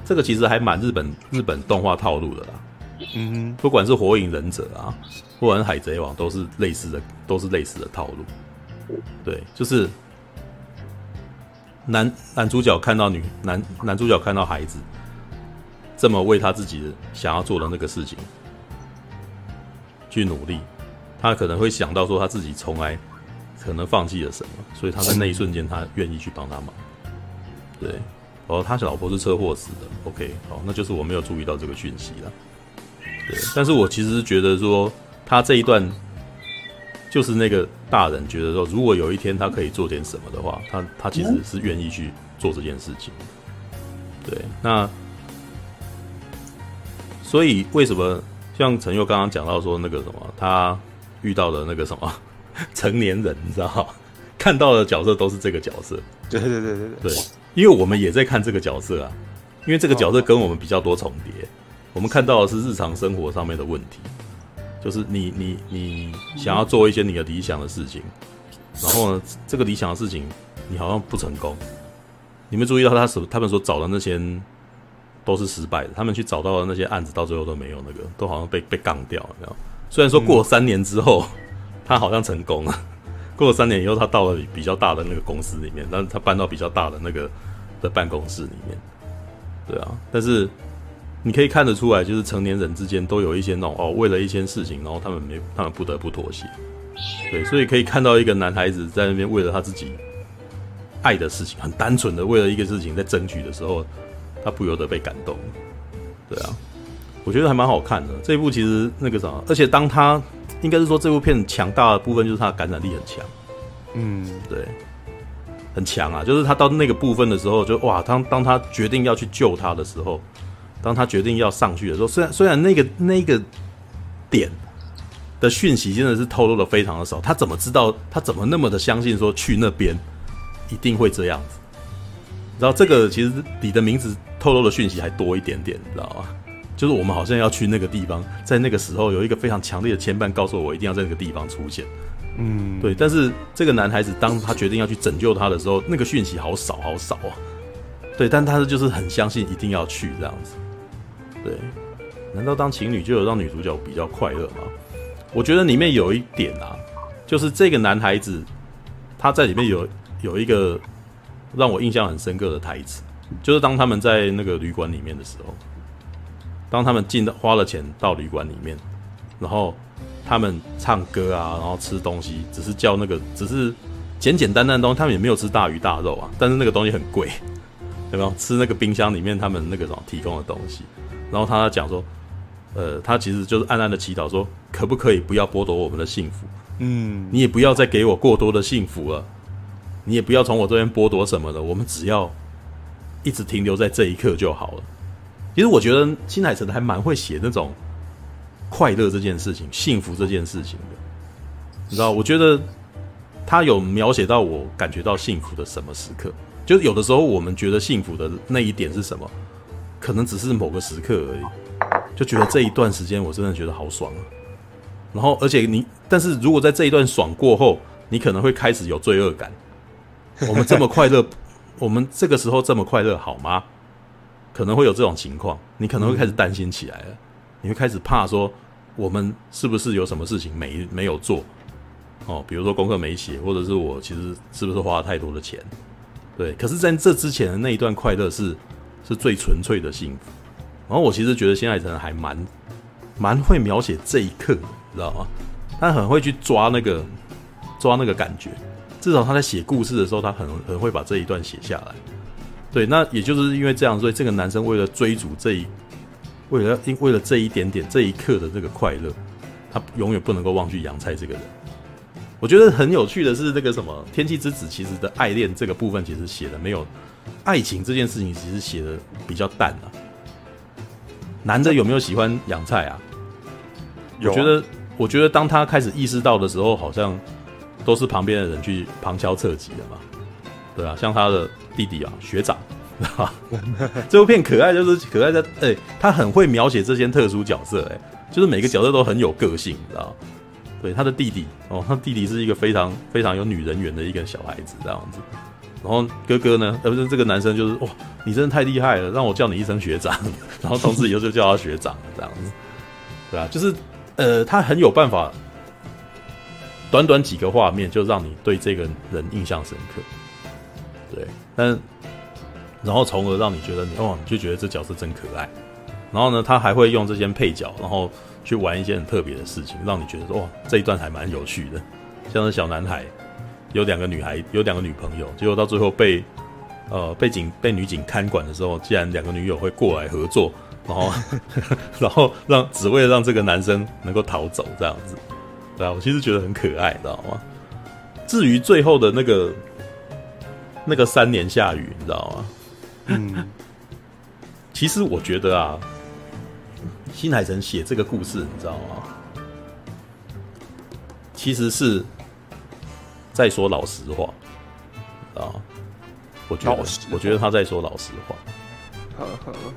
S1: 这个其实还蛮日本日本动画套路的啦。嗯哼，不管是火影忍者啊，或者是海贼王，都是类似的，都是类似的套路。对，就是男男主角看到女男男主角看到孩子这么为他自己想要做的那个事情。去努力，他可能会想到说他自己从来可能放弃了什么，所以他在那一瞬间他愿意去帮他忙。对，哦，他老婆是车祸死的。OK，好，那就是我没有注意到这个讯息了。对，但是我其实觉得说他这一段就是那个大人觉得说，如果有一天他可以做点什么的话，他他其实是愿意去做这件事情。对，那所以为什么？像陈佑刚刚讲到说那个什么，他遇到的那个什么 成年人，你知道 看到的角色都是这个角色。对对对对对。对，因为我们也在看这个角色啊，因为这个角色跟我们比较多重叠，我们看到的是日常生活上面的问题，就是你你你想要做一些你的理想的事情，然后呢，这个理想的事情你好像不成功。你们注意到他所他们所找的那些都是失败的。他们去找到的那些案子，到最后都没有那个，都好像被被杠掉了。没有，虽然说过了三年之后，嗯、他好像成功了。过了三年以后，他到了比较大的那个公司里面，但是他搬到比较大的那个的办公室里面。对啊，但是你可以看得出来，就是成年人之间都有一些那种哦，为了一些事情，然后他们没，他们不得不妥协。对，所以可以看到一个男孩子在那边为了他自己爱的事情，很单纯的为了一个事情在争取的时候，他不由得被感动。对啊，我觉得还蛮好看的。这一部其实那个啥，而且当他应该是说这部片强大的部分就是他的感染力很强。嗯，对。很强啊！就是他到那个部分的时候就，就哇，当当他决定要去救他的时候，当他决定要上去的时候，虽然虽然那个那个点的讯息真的是透露的非常的少，他怎么知道？他怎么那么的相信说去那边一定会这样子？然后这个其实你的名字透露的讯息还多一点点，你知道吗？就是我们好像要去那个地方，在那个时候有一个非常强烈的牵绊，告诉我一定要在那个地方出现。嗯，对，但是这个男孩子当他决定要去拯救他的时候，那个讯息好少好少啊。对，但他就是很相信一定要去这样子。对，难道当情侣就有让女主角比较快乐吗？我觉得里面有一点啊，就是这个男孩子他在里面有有一个让我印象很深刻的台词，就是当他们在那个旅馆里面的时候，当他们进到花了钱到旅馆里面，然后。他们唱歌啊，然后吃东西，只是叫那个，只是简简单单的东西。他们也没有吃大鱼大肉啊，但是那个东西很贵，有没有？吃那个冰箱里面他们那个什么提供的东西。然后他讲说，呃，他其实就是暗暗的祈祷说，可不可以不要剥夺我们的幸福？嗯，你也不要再给我过多的幸福了，你也不要从我这边剥夺什么的，我们只要一直停留在这一刻就好了。其实我觉得新海诚还蛮会写那种。快乐这件事情，幸福这件事情的，你知道？我觉得他有描写到我感觉到幸福的什么时刻？就有的时候我们觉得幸福的那一点是什么？可能只是某个时刻而已，就觉得这一段时间我真的觉得好爽啊。然后，而且你，但是如果在这一段爽过后，你可能会开始有罪恶感。我们这么快乐，我们这个时候这么快乐，好吗？可能会有这种情况，你可能会开始担心起来了。你会开始怕说，我们是不是有什么事情没没有做？哦，比如说功课没写，或者是我其实是不是花了太多的钱？对，可是在这之前的那一段快乐是是最纯粹的幸福。然后我其实觉得新海诚还蛮蛮会描写这一刻，你知道吗？他很会去抓那个抓那个感觉，至少他在写故事的时候，他很很会把这一段写下来。对，那也就是因为这样，所以这个男生为了追逐这一。为了因为了这一点点这一刻的这个快乐，他永远不能够忘记阳菜这个人。我觉得很有趣的是，这个什么《天气之子》其实的爱恋这个部分，其实写的没有爱情这件事情，其实写的比较淡啊。男的有没有喜欢养菜啊？我觉得，我觉得当他开始意识到的时候，好像都是旁边的人去旁敲侧击的嘛。对啊，像他的弟弟啊，学长。啊，这部片可爱就是可爱在，哎、欸，他很会描写这些特殊角色，哎，就是每个角色都很有个性，你知道？对，他的弟弟哦，他弟弟是一个非常非常有女人缘的一个小孩子，这样子。然后哥哥呢，呃，不是这个男生，就是哇，你真的太厉害了，让我叫你一声学长。然后从此以后就叫他学长，这样子。对啊，就是呃，他很有办法，短短几个画面就让你对这个人印象深刻。对，但。然后从而让你觉得你哦，你就觉得这角色真可爱。然后呢，他还会用这些配角，然后去玩一些很特别的事情，让你觉得哇，这一段还蛮有趣的。像是小男孩有两个女孩，有两个女朋友，结果到最后被呃被警被女警看管的时候，既然两个女友会过来合作，然后 然后让只为了让这个男生能够逃走这样子，对啊，我其实觉得很可爱，知道吗？至于最后的那个那个三年下雨，你知道吗？嗯，其实我觉得啊，新海诚写这个故事，你知道吗？其实是在说老实话啊。我觉得，我觉得他在说老实话。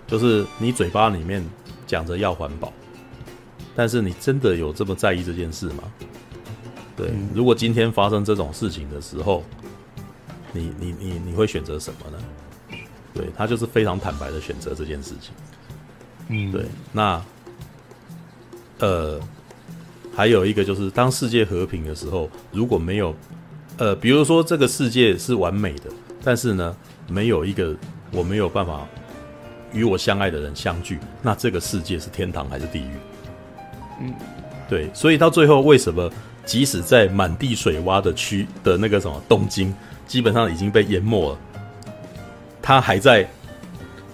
S1: 就是你嘴巴里面讲着要环保，但是你真的有这么在意这件事吗？对，如果今天发生这种事情的时候，你你你你会选择什么呢？对，他就是非常坦白的选择这件事情。
S2: 嗯，
S1: 对。那呃，还有一个就是，当世界和平的时候，如果没有呃，比如说这个世界是完美的，但是呢，没有一个我没有办法与我相爱的人相聚，那这个世界是天堂还是地狱？
S2: 嗯，
S1: 对。所以到最后，为什么即使在满地水洼的区的那个什么东京，基本上已经被淹没了？他还在，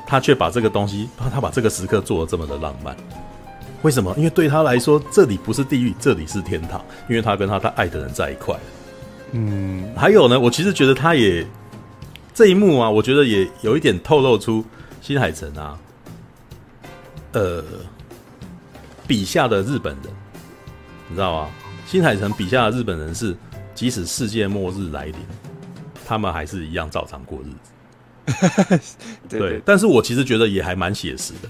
S1: 他却把这个东西，他把这个时刻做的这么的浪漫，为什么？因为对他来说，这里不是地狱，这里是天堂，因为他跟他他爱的人在一块。
S2: 嗯，
S1: 还有呢，我其实觉得他也这一幕啊，我觉得也有一点透露出新海诚啊，呃，笔下的日本人，你知道吗？新海诚笔下的日本人是，即使世界末日来临，他们还是一样照常过日子。对，对，但是我其实觉得也还蛮写实的，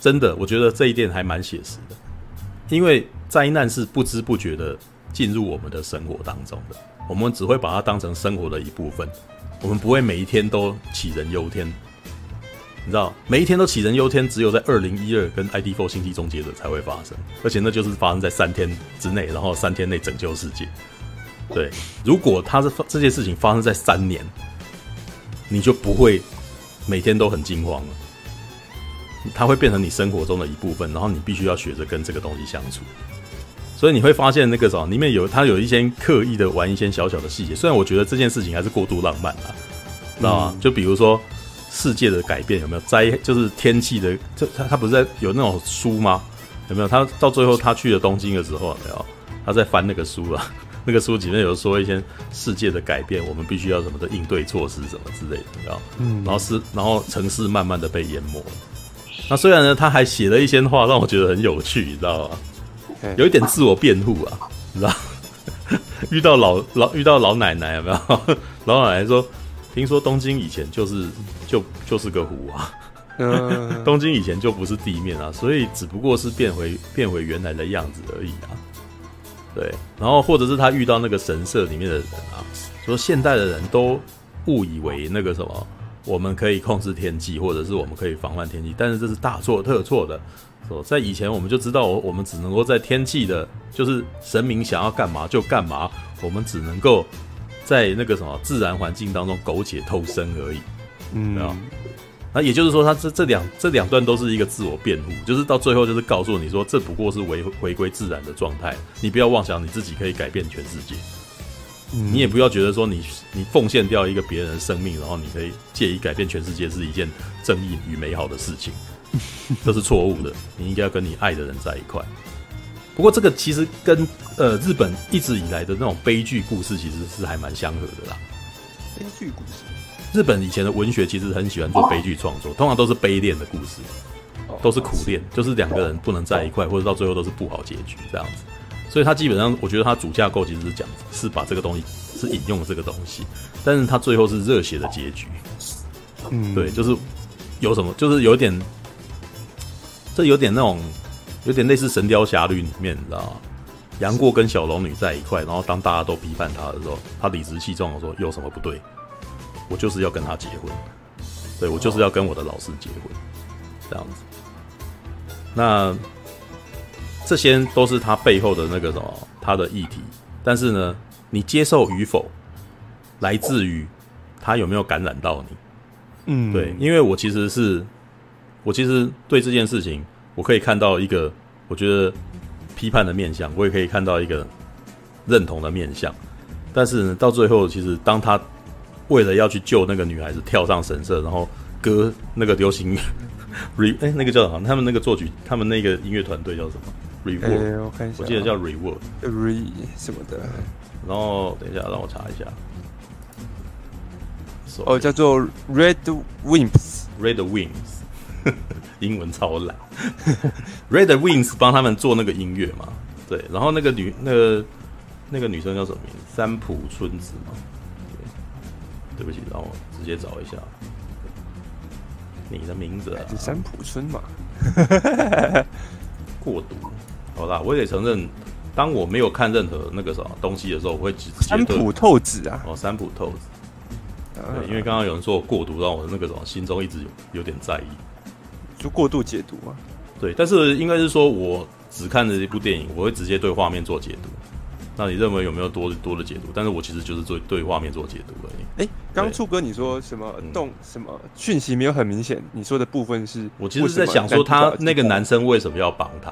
S1: 真的，我觉得这一点还蛮写实的，因为灾难是不知不觉的进入我们的生活当中的，我们只会把它当成生活的一部分，我们不会每一天都杞人忧天，你知道，每一天都杞人忧天，只有在二零一二跟 ID4 星际终结者才会发生，而且那就是发生在三天之内，然后三天内拯救世界。对，如果他是这件事情发生在三年。你就不会每天都很惊慌了，它会变成你生活中的一部分，然后你必须要学着跟这个东西相处。所以你会发现那个什么，里面有他有一些刻意的玩一些小小的细节。虽然我觉得这件事情还是过度浪漫了，知道吗？就比如说世界的改变有没有灾，就是天气的，就他他不是在有那种书吗？有没有？他到最后他去了东京的时候，有没有？他在翻那个书啊。那个书里面有说一些世界的改变，我们必须要什么的应对措施，什么之类的，你知道？嗯，然后是，然后城市慢慢的被淹没。那虽然呢，他还写了一些话，让我觉得很有趣，你知道吗？有一点自我辩护啊，你知道？遇到老老遇到老奶奶有没有？老奶奶说：“听说东京以前就是就就是个湖啊，东京以前就不是地面啊，所以只不过是变回变回原来的样子而已啊。”对，然后或者是他遇到那个神社里面的人啊，说现代的人都误以为那个什么，我们可以控制天气，或者是我们可以防范天气，但是这是大错特错的。说在以前我们就知道，我我们只能够在天气的，就是神明想要干嘛就干嘛，我们只能够在那个什么自然环境当中苟且偷生而已，嗯。那也就是说，他这这两这两段都是一个自我辩护，就是到最后就是告诉你说，这不过是回回归自然的状态，你不要妄想你自己可以改变全世界，嗯、你也不要觉得说你你奉献掉一个别人的生命，然后你可以借以改变全世界是一件正义与美好的事情，这是错误的。你应该要跟你爱的人在一块。不过这个其实跟呃日本一直以来的那种悲剧故事其实是还蛮相合的啦。
S2: 悲剧故事。
S1: 日本以前的文学其实很喜欢做悲剧创作，通常都是悲恋的故事，都是苦恋，就是两个人不能在一块，或者到最后都是不好结局这样子。所以他基本上，我觉得他主架构其实是讲，是把这个东西是引用了这个东西，但是他最后是热血的结局。嗯，对，就是有什么，就是有点，这有点那种，有点类似《神雕侠侣》里面，你知道吗？杨过跟小龙女在一块，然后当大家都批判他的时候，他理直气壮的说：“有什么不对？”我就是要跟他结婚，对，我就是要跟我的老师结婚，这样子。那这些都是他背后的那个什么，他的议题。但是呢，你接受与否，来自于他有没有感染到你。嗯，对，因为我其实是，我其实对这件事情，我可以看到一个我觉得批判的面相，我也可以看到一个认同的面相。但是呢，到最后，其实当他为了要去救那个女孩子，跳上神社，然后歌那个流行 re 哎、欸，那个叫什么？他们那个作曲，他们那个音乐团队叫什么？Reward，、欸、我看一下，我记得叫 Reward，Re
S2: 什么的。
S1: 然后等一下，让我查一下。
S2: 哦，叫做 Red Wimps，Red
S1: Wings，英文超烂。Red Wings 帮他们做那个音乐嘛？对，然后那个女那个那个女生叫什么名字？三浦春子嘛？对不起，让我直接找一下你的名字啊，
S2: 是三浦春嘛？
S1: 过度，好啦，我也承认，当我没有看任何那个什么东西的时候，我会直接
S2: 三浦透子啊，
S1: 哦，三浦透子，对，因为刚刚有人说我过度，让我的那个什么心中一直有有点在意，
S2: 就过度解读嘛。
S1: 对，但是应该是说我只看了一部电影，我会直接对画面做解读。那你认为有没有多多的解读？但是我其实就是做对画面做解读而已。
S2: 哎、欸，刚处哥你说什么动什么讯息没有很明显？你说的部分是？
S1: 我其实是在想说他那个男生为什么要帮他？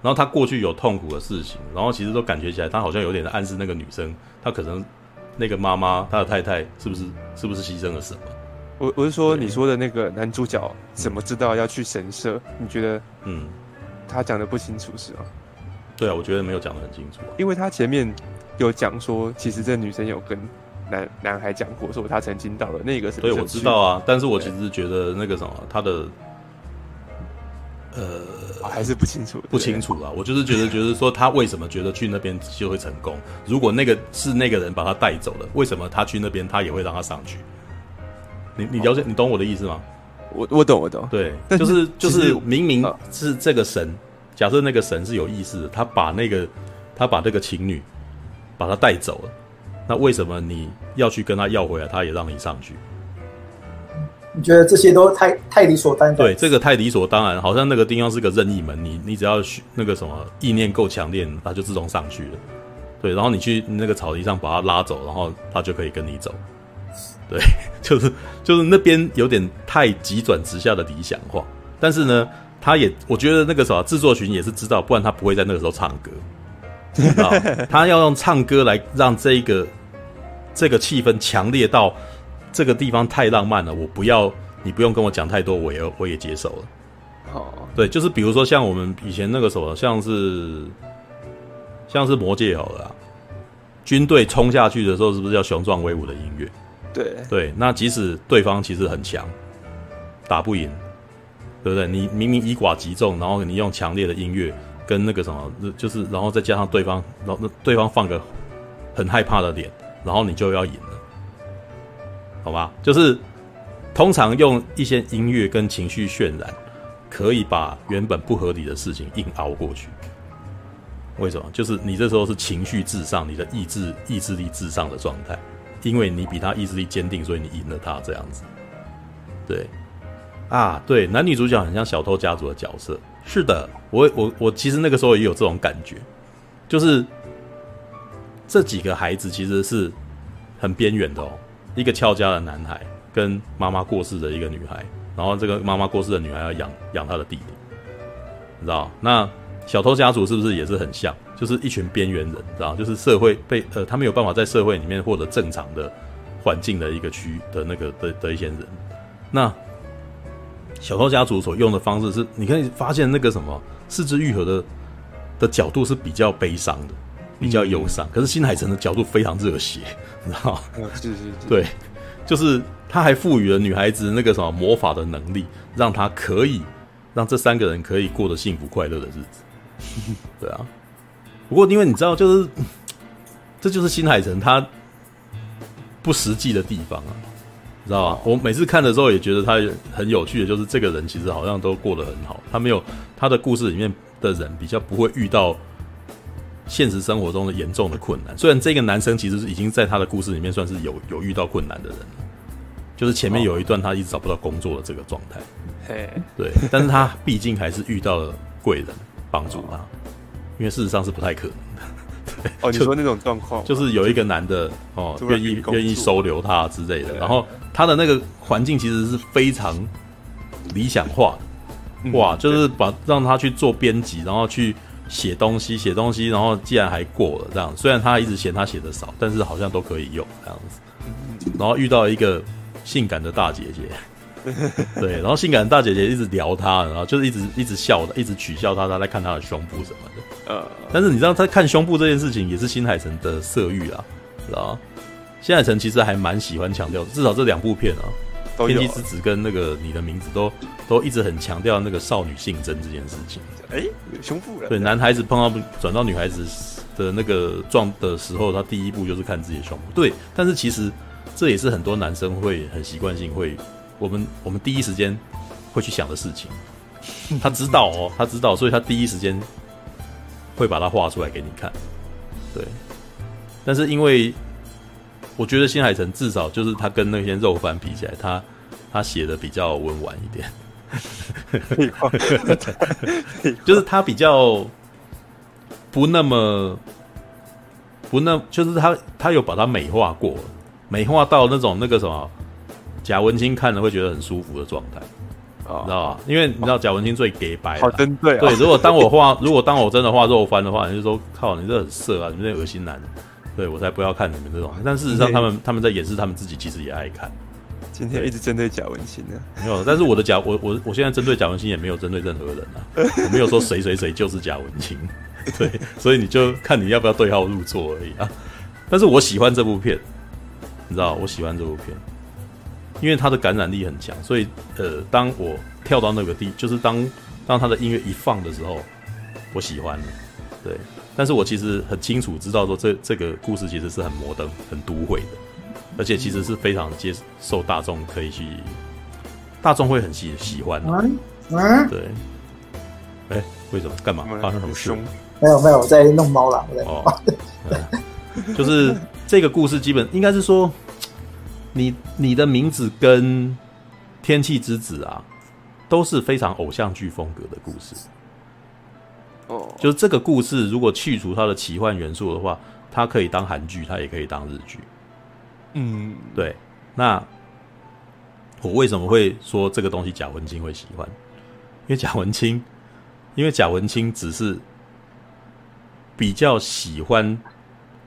S1: 然后他过去有痛苦的事情，然后其实都感觉起来他好像有点暗示那个女生，他可能那个妈妈他的太太是不是是不是牺牲了什么？
S2: 我我是说你说的那个男主角怎么知道要去神社？你觉得嗯，他讲的不清楚是吗？
S1: 对啊，我觉得没有讲的很清楚，
S2: 因为他前面有讲说，其实这女生有跟男男孩讲过，说他曾经到了那个什么。
S1: 对，我知道啊，但是我其实觉得那个什么，他的呃
S2: 还是不清楚，
S1: 不清楚啊。我就是觉得，觉得说他为什么觉得去那边就会成功？如果那个是那个人把他带走了，为什么他去那边他也会让他上去？你你了解，你懂我的意思吗？
S2: 我我懂，我懂。
S1: 对，就是就是明明是这个神。假设那个神是有意识的，他把那个他把这个情侣把他带走了，那为什么你要去跟他要回来？他也让你上去？
S3: 你觉得这些都太太理所当然？
S1: 对，这个太理所当然，好像那个地方是个任意门，你你只要那个什么意念够强烈，他就自动上去了。对，然后你去那个草地上把他拉走，然后他就可以跟你走。对，就是就是那边有点太急转直下的理想化，但是呢。他也，我觉得那个时候制作群也是知道，不然他不会在那个时候唱歌，知道？他要用唱歌来让这个这个气氛强烈到这个地方太浪漫了，我不要，你不用跟我讲太多，我也我也接受了。哦，对，就是比如说像我们以前那个什么，像是像是魔戒好了，军队冲下去的时候，是不是要雄壮威武的音乐？
S2: 对
S1: 对，那即使对方其实很强，打不赢。对不对？你明明以寡击众，然后你用强烈的音乐跟那个什么，就是然后再加上对方，然后那对方放个很害怕的脸，然后你就要赢了，好吧？就是通常用一些音乐跟情绪渲染，可以把原本不合理的事情硬熬过去。为什么？就是你这时候是情绪至上，你的意志意志力至上的状态，因为你比他意志力坚定，所以你赢了他这样子，对。啊，对，男女主角很像小偷家族的角色。是的，我我我其实那个时候也有这种感觉，就是这几个孩子其实是很边缘的哦。一个俏家的男孩跟妈妈过世的一个女孩，然后这个妈妈过世的女孩要养养他的弟弟，你知道？那小偷家族是不是也是很像？就是一群边缘人，知道？就是社会被呃，他没有办法在社会里面获得正常的环境的一个区的那个的的一些人，那。小偷家族所用的方式是，你可以发现那个什么四肢愈合的的角度是比较悲伤的，比较忧伤。可是新海诚的角度非常热血，你知道吗？
S2: 是是是，
S1: 对，就是他还赋予了女孩子那个什么魔法的能力，让她可以让这三个人可以过得幸福快乐的日子。对啊，不过因为你知道，就是这就是新海诚他不实际的地方啊。知道吧？我每次看的时候也觉得他很有趣的，就是这个人其实好像都过得很好。他没有他的故事里面的人比较不会遇到现实生活中的严重的困难。虽然这个男生其实已经在他的故事里面算是有有遇到困难的人，就是前面有一段他一直找不到工作的这个状态。嘿，对，但是他毕竟还是遇到了贵人帮助他，因为事实上是不太可能的。
S2: 哦，你说那种状况，
S1: 就是有一个男的哦，愿意愿意收留她之类的，然后他的那个环境其实是非常理想化的，哇，就是把让他去做编辑，然后去写东西，写东西，然后既然还过了这样，虽然他一直嫌他写的少，但是好像都可以用这样子，然后遇到一个性感的大姐姐。对，然后性感的大姐姐一直撩他，然后就是一直一直笑的，一直取笑他，他在看他的胸部什么的。呃，但是你知道，他看胸部这件事情也是新海诚的色欲啊，知道？新海诚其实还蛮喜欢强调，至少这两部片啊，《天气之子》跟那个你的名字都都一直很强调那个少女性征这件事情。
S2: 哎，有胸部了。
S1: 对，男孩子碰到转到女孩子的那个状的时候，他第一步就是看自己的胸部。对，但是其实这也是很多男生会很习惯性会。我们我们第一时间会去想的事情，他知道哦，他知道，所以他第一时间会把它画出来给你看，对。但是因为我觉得新海诚至少就是他跟那些肉番比起来，他他写的比较温婉一点。就是他比较不那么不那，就是他他有把它美化过，美化到那种那个什么贾文清看了会觉得很舒服的状态，哦、你知道吧？因为你知道贾文清最给白，
S2: 好针对、啊。
S1: 对，如果当我画，如果当我真的画肉番的话，你就说靠，你这很色啊，你这恶心男，对我才不要看你们这种。但事实上，他们他们在掩饰他们自己，其实也爱看。
S2: 今天一直针对贾文清呢？
S1: 没有，但是我的贾我我我现在针对贾文清也没有针对任何人啊，我没有说谁谁谁就是贾文清，对，所以你就看你要不要对号入座而已啊。但是我喜欢这部片，你知道，我喜欢这部片，因为它的感染力很强，所以呃，当我跳到那个地，就是当当他的音乐一放的时候，我喜欢了，对。但是我其实很清楚知道说这这个故事其实是很摩登、很都会的。而且其实是非常接受大众可以去，大众会很喜喜欢的。嗯，嗯对。哎、欸，为什么？干嘛？发生什么事？
S3: 没有没有，我在弄猫了。
S1: 哦、嗯，就是这个故事基本应该是说，你你的名字跟天气之子啊，都是非常偶像剧风格的故事。哦，就是这个故事如果去除它的奇幻元素的话，它可以当韩剧，它也可以当日剧。嗯，对，那我为什么会说这个东西贾文清会喜欢？因为贾文清，因为贾文清只是比较喜欢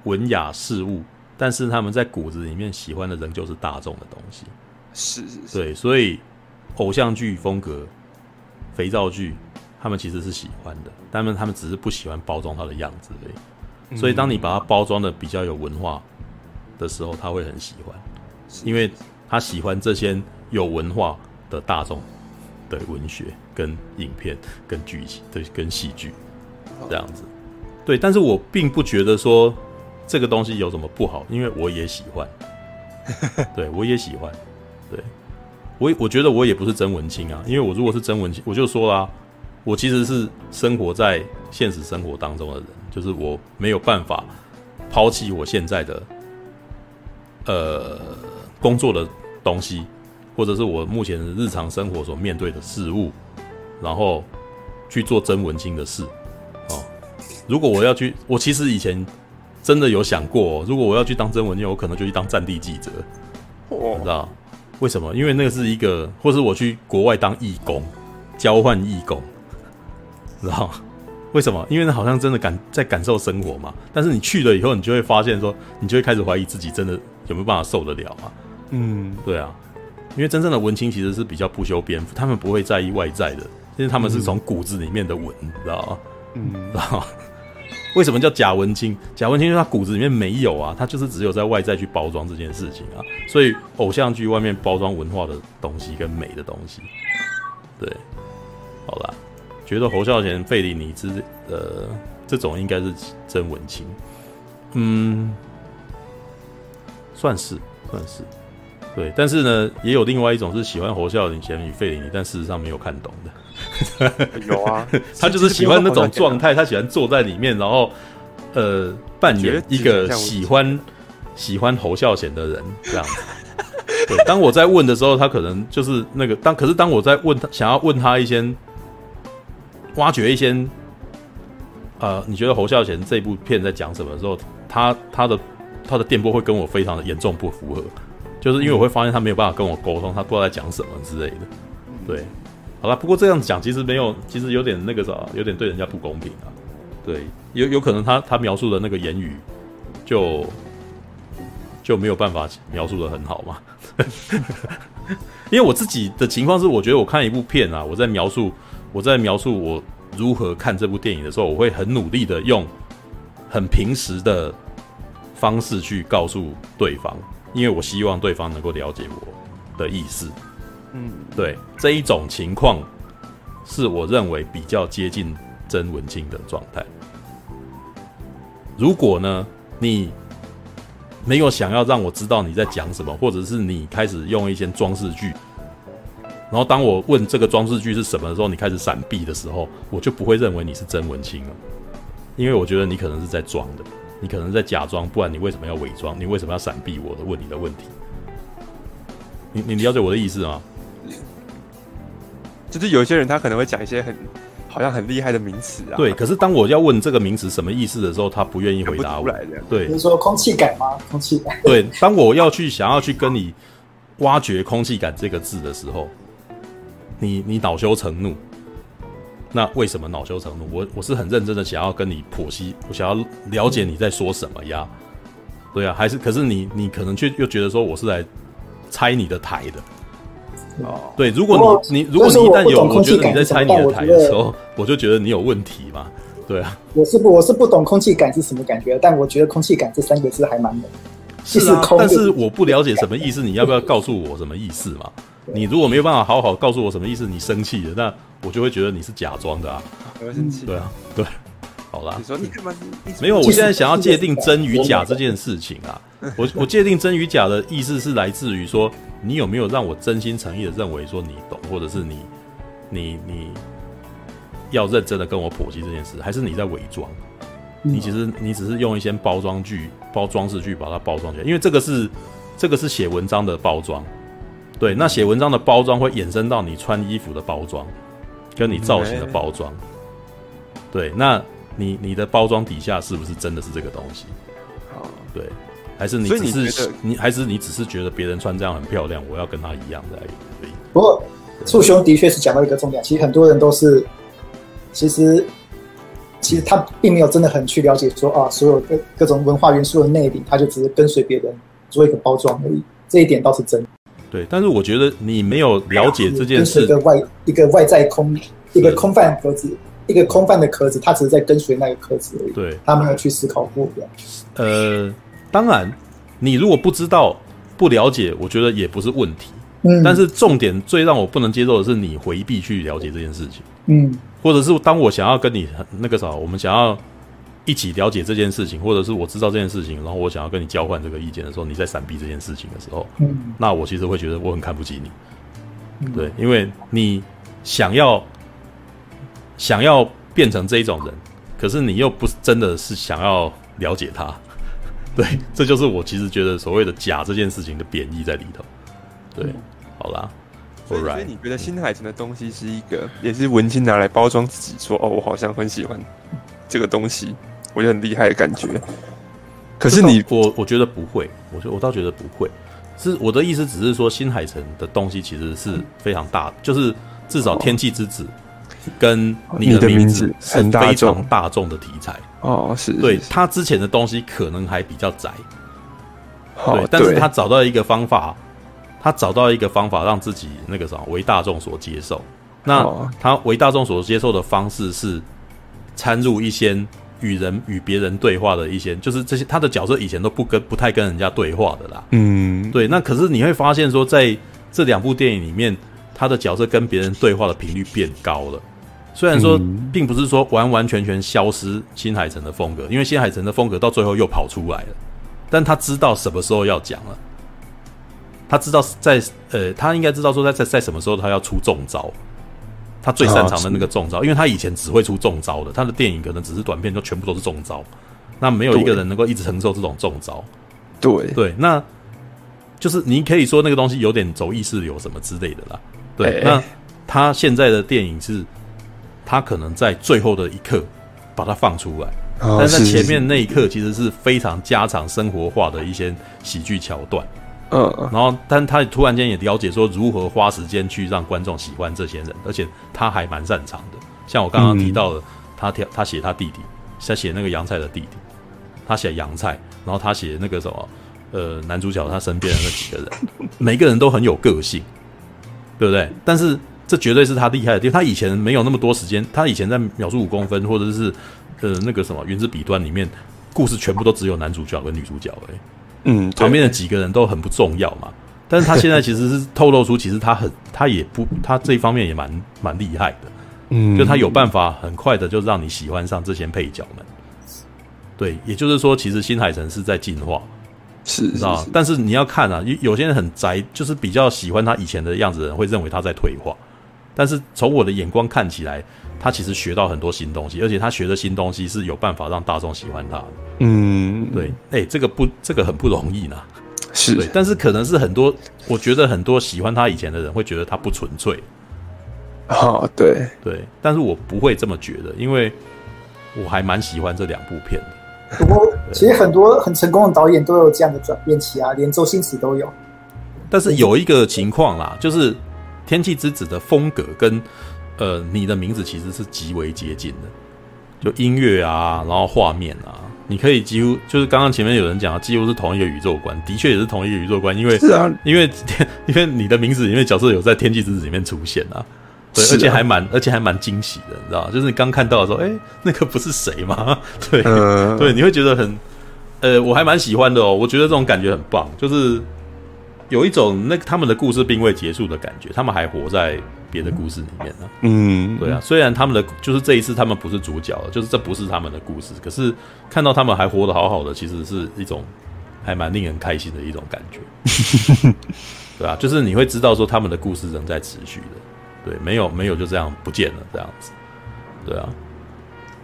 S1: 文雅事物，但是他们在骨子里面喜欢的仍旧是大众的东西。
S2: 是是是，
S1: 对，所以偶像剧风格、肥皂剧，他们其实是喜欢的，但是他们只是不喜欢包装它的样子而已。所以，当你把它包装的比较有文化。的时候，他会很喜欢，因为他喜欢这些有文化的大众的文学、跟影片、跟剧情、对，跟戏剧这样子。对，但是我并不觉得说这个东西有什么不好，因为我也喜欢。对，我也喜欢。对，我我觉得我也不是真文青啊，因为我如果是真文青，我就说啦，我其实是生活在现实生活当中的人，就是我没有办法抛弃我现在的。呃，工作的东西，或者是我目前日常生活所面对的事物，然后去做真文青的事。哦，如果我要去，我其实以前真的有想过，哦，如果我要去当真文青，我可能就去当战地记者。哦，你知道为什么？因为那个是一个，或是我去国外当义工，交换义工，知道为什么？因为那好像真的感在感受生活嘛。但是你去了以后，你就会发现说，你就会开始怀疑自己真的。有没有办法受得了啊？嗯，对啊，因为真正的文青其实是比较不修边幅，他们不会在意外在的，因为他们是从骨子里面的文，嗯、知道吗？嗯，知道吗？为什么叫假文青？假文青就是他骨子里面没有啊，他就是只有在外在去包装这件事情啊。所以偶像剧外面包装文化的东西跟美的东西，对，好啦，觉得侯孝贤、费里尼之呃这种应该是真文青，嗯。算是算是，对，但是呢，也有另外一种是喜欢侯孝贤与费里尼，但事实上没有看懂的。
S2: 有啊，
S1: 他就是喜欢那种状态，他喜欢坐在里面，然后呃扮演一个喜欢喜欢侯孝贤的人这样子。对，当我在问的时候，他可能就是那个当，可是当我在问他，想要问他一些挖掘一些呃，你觉得侯孝贤这部片在讲什么的时候，他他的。他的电波会跟我非常的严重不符合，就是因为我会发现他没有办法跟我沟通，他不知道在讲什么之类的。对，好了，不过这样子讲其实没有，其实有点那个啥，有点对人家不公平啊。对，有有可能他他描述的那个言语就就没有办法描述的很好嘛。因为我自己的情况是，我觉得我看一部片啊，我在描述我在描述我如何看这部电影的时候，我会很努力的用很平时的。方式去告诉对方，因为我希望对方能够了解我的意思。嗯，对，这一种情况是我认为比较接近真文青的状态。如果呢，你没有想要让我知道你在讲什么，或者是你开始用一些装饰句，然后当我问这个装饰句是什么的时候，你开始闪避的时候，我就不会认为你是真文青了，因为我觉得你可能是在装的。你可能在假装，不然你为什么要伪装？你为什么要闪避我的问你的问题？你你了解我的意思吗？
S2: 就是有些人他可能会讲一些很好像很厉害的名词啊。
S1: 对，可是当我要问这个名词什么意思的时候，他不愿意回答我。对，
S3: 比如说空气感吗？空气感。
S1: 对，当我要去想要去跟你挖掘“空气感”这个字的时候，你你恼羞成怒。那为什么恼羞成怒？我我是很认真的想要跟你剖析，我想要了解你在说什么呀？对啊，还是可是你你可能却又觉得说我是来拆你的台的。哦，对，如果你你如果你一旦有我觉得你在拆你的台的时候，我就觉得你有问题嘛。对啊，
S3: 我是不我是不懂空气感是什么感觉，但我觉得空气感这三个字还蛮美。
S1: 是啊，但是我不了解什么意思，你要不要告诉我什么意思嘛？你如果没有办法好好告诉我什么意思，你生气了，那我就会觉得你是假装的啊。
S2: 我会生气。
S1: 对啊，对，好啦。
S2: 你说你干嘛？
S1: 没有，我现在想要界定真与假这件事情啊。我我界定真与假的意思是来自于说，你有没有让我真心诚意的认为说你懂，或者是你你你要认真的跟我剖析这件事，还是你在伪装？你其实你只是用一些包装具、包装饰具把它包装起来，因为这个是这个是写文章的包装。对，那写文章的包装会衍生到你穿衣服的包装，跟你造型的包装。对，那你你的包装底下是不是真的是这个东西？对，还是你只是你，你还是你只是觉得别人穿这样很漂亮，我要跟他一样的而已。
S3: 不过，簇兄的确是讲到一个重点，其实很多人都是，其实其实他并没有真的很去了解说啊，所有各各种文化元素的内里，他就只是跟随别人做一个包装而已。这一点倒是真。
S1: 对，但是我觉得你没有了解这件事。
S3: 一个外一个外在空，一个空泛盒子，一个空泛的壳子，它只是在跟随那个壳子而已。
S1: 对，
S3: 他没有去思考过。
S1: 呃，当然，你如果不知道、不了解，我觉得也不是问题。嗯。但是重点最让我不能接受的是你回避去了解这件事情。嗯。或者是当我想要跟你那个啥，我们想要。一起了解这件事情，或者是我知道这件事情，然后我想要跟你交换这个意见的时候，你在闪避这件事情的时候，嗯，那我其实会觉得我很看不起你，嗯、对，因为你想要想要变成这一种人，可是你又不是真的是想要了解他，对，这就是我其实觉得所谓的假这件事情的贬义在里头，对，嗯、好啦，
S2: 所以你觉得新海诚的东西是一个，也是文青拿来包装自己，说哦，我好像很喜欢这个东西。我觉得很厉害的感觉，可是你
S1: 我我觉得不会，我觉我倒觉得不会，是我的意思，只是说新海诚的东西其实是非常大的，就是至少《天气之子》跟你的名字是非常大众的题材
S2: 哦，是
S1: 对他之前的东西可能还比较窄，对，但是他找到一个方法，他找到一个方法让自己那个什么为大众所接受，那他为大众所接受的方式是掺入一些。与人与别人对话的一些，就是这些他的角色以前都不跟不太跟人家对话的啦。嗯，对。那可是你会发现说，在这两部电影里面，他的角色跟别人对话的频率变高了。虽然说，并不是说完完全全消失新海诚的风格，因为新海诚的风格到最后又跑出来了。但他知道什么时候要讲了，他知道在呃，他应该知道说在在在什么时候他要出重招。他最擅长的那个重招，因为他以前只会出重招的，他的电影可能只是短片，就全部都是重招。那没有一个人能够一直承受这种重招。
S2: 对
S1: 对，那就是你可以说那个东西有点走意识流什么之类的啦。对，欸、那他现在的电影是，他可能在最后的一刻把它放出来，哦、但在前面那一刻其实是非常家常生活化的一些喜剧桥段。嗯，然后，但他突然间也了解说如何花时间去让观众喜欢这些人，而且他还蛮擅长的。像我刚刚提到的，他他他写他弟弟，他写那个洋菜的弟弟，他写洋菜，然后他写那个什么，呃，男主角他身边的那几个人，每个人都很有个性，对不对？但是这绝对是他厉害的地方。他以前没有那么多时间，他以前在秒速五公分或者是呃那个什么原子笔端里面，故事全部都只有男主角跟女主角而已。嗯，旁边的几个人都很不重要嘛，但是他现在其实是透露出，其实他很，他也不，他这一方面也蛮蛮厉害的，嗯，就他有办法很快的就让你喜欢上这些配角们，对，也就是说，其实新海诚是在进化，
S2: 是，
S1: 知道，但是你要看啊，有有些人很宅，就是比较喜欢他以前的样子的人，会认为他在退化，但是从我的眼光看起来，他其实学到很多新东西，而且他学的新东西是有办法让大众喜欢他的，嗯。
S2: 嗯，
S1: 对，哎、欸，这个不，这个很不容易呢。
S2: 是，
S1: 对，但是可能是很多，我觉得很多喜欢他以前的人会觉得他不纯粹。
S2: 哦，对
S1: 对，但是我不会这么觉得，因为我还蛮喜欢这两部片的。
S3: 不过，其实很多很成功的导演都有这样的转变期啊，连周星驰都有。
S1: 但是有一个情况啦，就是《天气之子》的风格跟呃你的名字其实是极为接近的，就音乐啊，然后画面啊，你可以几乎就是刚刚前面有人讲，几乎是同一个宇宙观，的确也是同一个宇宙观，因为
S2: 是啊，
S1: 因为 因为你的名字里面角色有在《天气之子》里面出现啊。对，而且还蛮，而且还蛮惊喜的，你知道吗？就是你刚看到的时候，哎，那个不是谁吗？对，呃、对，你会觉得很，呃，我还蛮喜欢的哦。我觉得这种感觉很棒，就是有一种那个他们的故事并未结束的感觉，他们还活在别的故事里面呢。
S2: 嗯，
S1: 对啊，虽然他们的就是这一次他们不是主角了，就是这不是他们的故事，可是看到他们还活得好好的，其实是一种还蛮令人开心的一种感觉。对啊，就是你会知道说他们的故事仍在持续的。对，没有没有就这样不见了，这样子，对啊，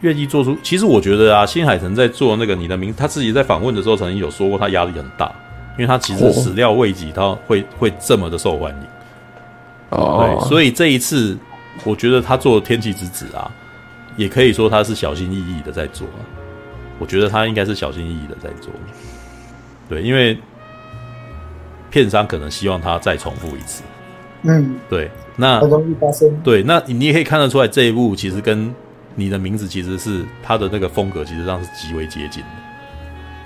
S1: 愿意做出。其实我觉得啊，新海诚在做那个你的名，他自己在访问的时候曾经有说过，他压力很大，因为他其实始料未及，他会会这么的受欢迎。
S2: 哦，
S1: 对，所以这一次，我觉得他做《天气之子》啊，也可以说他是小心翼翼的在做。我觉得他应该是小心翼翼的在做。对，因为片商可能希望他再重复一次。
S3: 嗯，
S1: 对。那
S3: 很容易发生。
S1: 对，那你也可以看得出来，这一部其实跟你的名字其实是他的那个风格，其实上是极为接近的。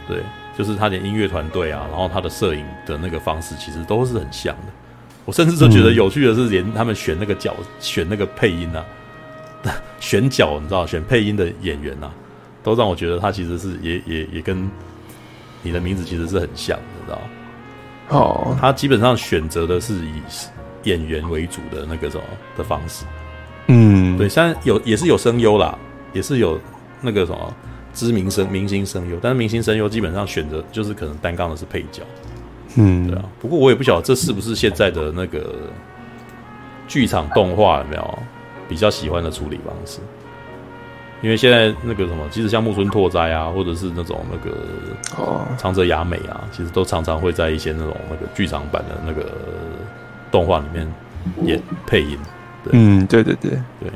S1: 对，就是他的音乐团队啊，然后他的摄影的那个方式，其实都是很像的。我甚至都觉得有趣的是，连他们选那个角、选那个配音啊，选角，你知道，选配音的演员啊，都让我觉得他其实是也也也跟你的名字其实是很像的，你知道？
S2: 哦，
S1: 他基本上选择的是以。演员为主的那个什么的方式，
S2: 嗯，
S1: 对，虽然有也是有声优啦，也是有那个什么知名声明星声优，但是明星声优基本上选择就是可能单杠的是配角，
S2: 嗯，
S1: 对啊。不过我也不晓得这是不是现在的那个剧场动画有没有比较喜欢的处理方式？因为现在那个什么，即使像木村拓哉啊，或者是那种那个哦长泽雅美啊，其实都常常会在一些那种那个剧场版的那个。动画里面演配音，对，
S2: 嗯，对对对
S1: 对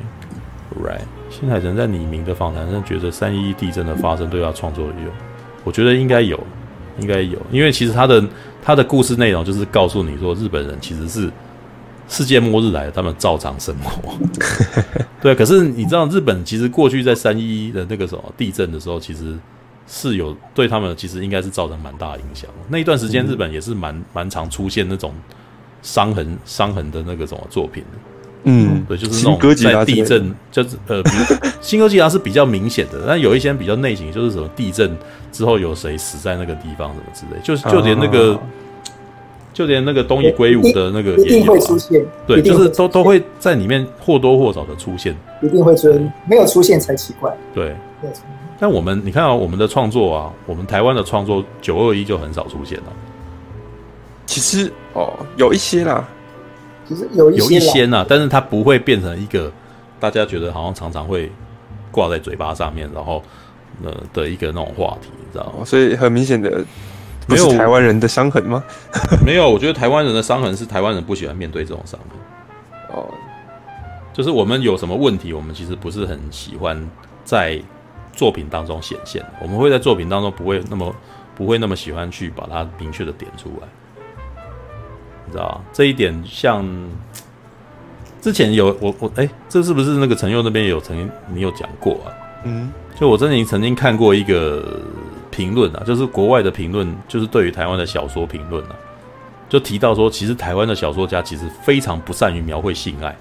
S1: ，Right。新海诚在拟名的访谈上觉得三一一地震的发生对他创作有，我觉得应该有，应该有，因为其实他的他的故事内容就是告诉你说，日本人其实是世界末日来了，他们照常生活。对，可是你知道，日本其实过去在三一一的那个什么地震的时候，其实是有对他们其实应该是造成蛮大的影响。那一段时间，日本也是蛮蛮常出现那种。伤痕伤痕的那个什么作品，
S2: 嗯，
S1: 对，就是那种在地震，就是呃，比如新哥吉拉是比较明显的，但有一些比较内型，就是什么地震之后有谁死在那个地方什么之类，就是就连那个，就连那个东野圭吾的那个
S3: 一定会出现，
S1: 对，就是都都会在里面或多或少的出现，
S3: 一定会追，没有出现才奇怪，
S1: 对，但我们你看啊，我们的创作啊，我们台湾的创作九二一就很少出现了。
S2: 其实哦，有一些啦，
S3: 其实有一些
S1: 有一些呢，但是它不会变成一个大家觉得好像常常会挂在嘴巴上面，然后呃的一个那种话题，你知道吗？
S2: 所以很明显的，没有台湾人的伤痕吗？
S1: 没有，我觉得台湾人的伤痕是台湾人不喜欢面对这种伤痕。
S2: 哦，
S1: 就是我们有什么问题，我们其实不是很喜欢在作品当中显现，我们会在作品当中不会那么不会那么喜欢去把它明确的点出来。知道这一点，像之前有我我哎，这是不是那个陈佑那边有曾经你有讲过啊？
S2: 嗯，
S1: 就我曾经曾经看过一个评论啊，就是国外的评论，就是对于台湾的小说评论啊，就提到说，其实台湾的小说家其实非常不善于描绘性爱，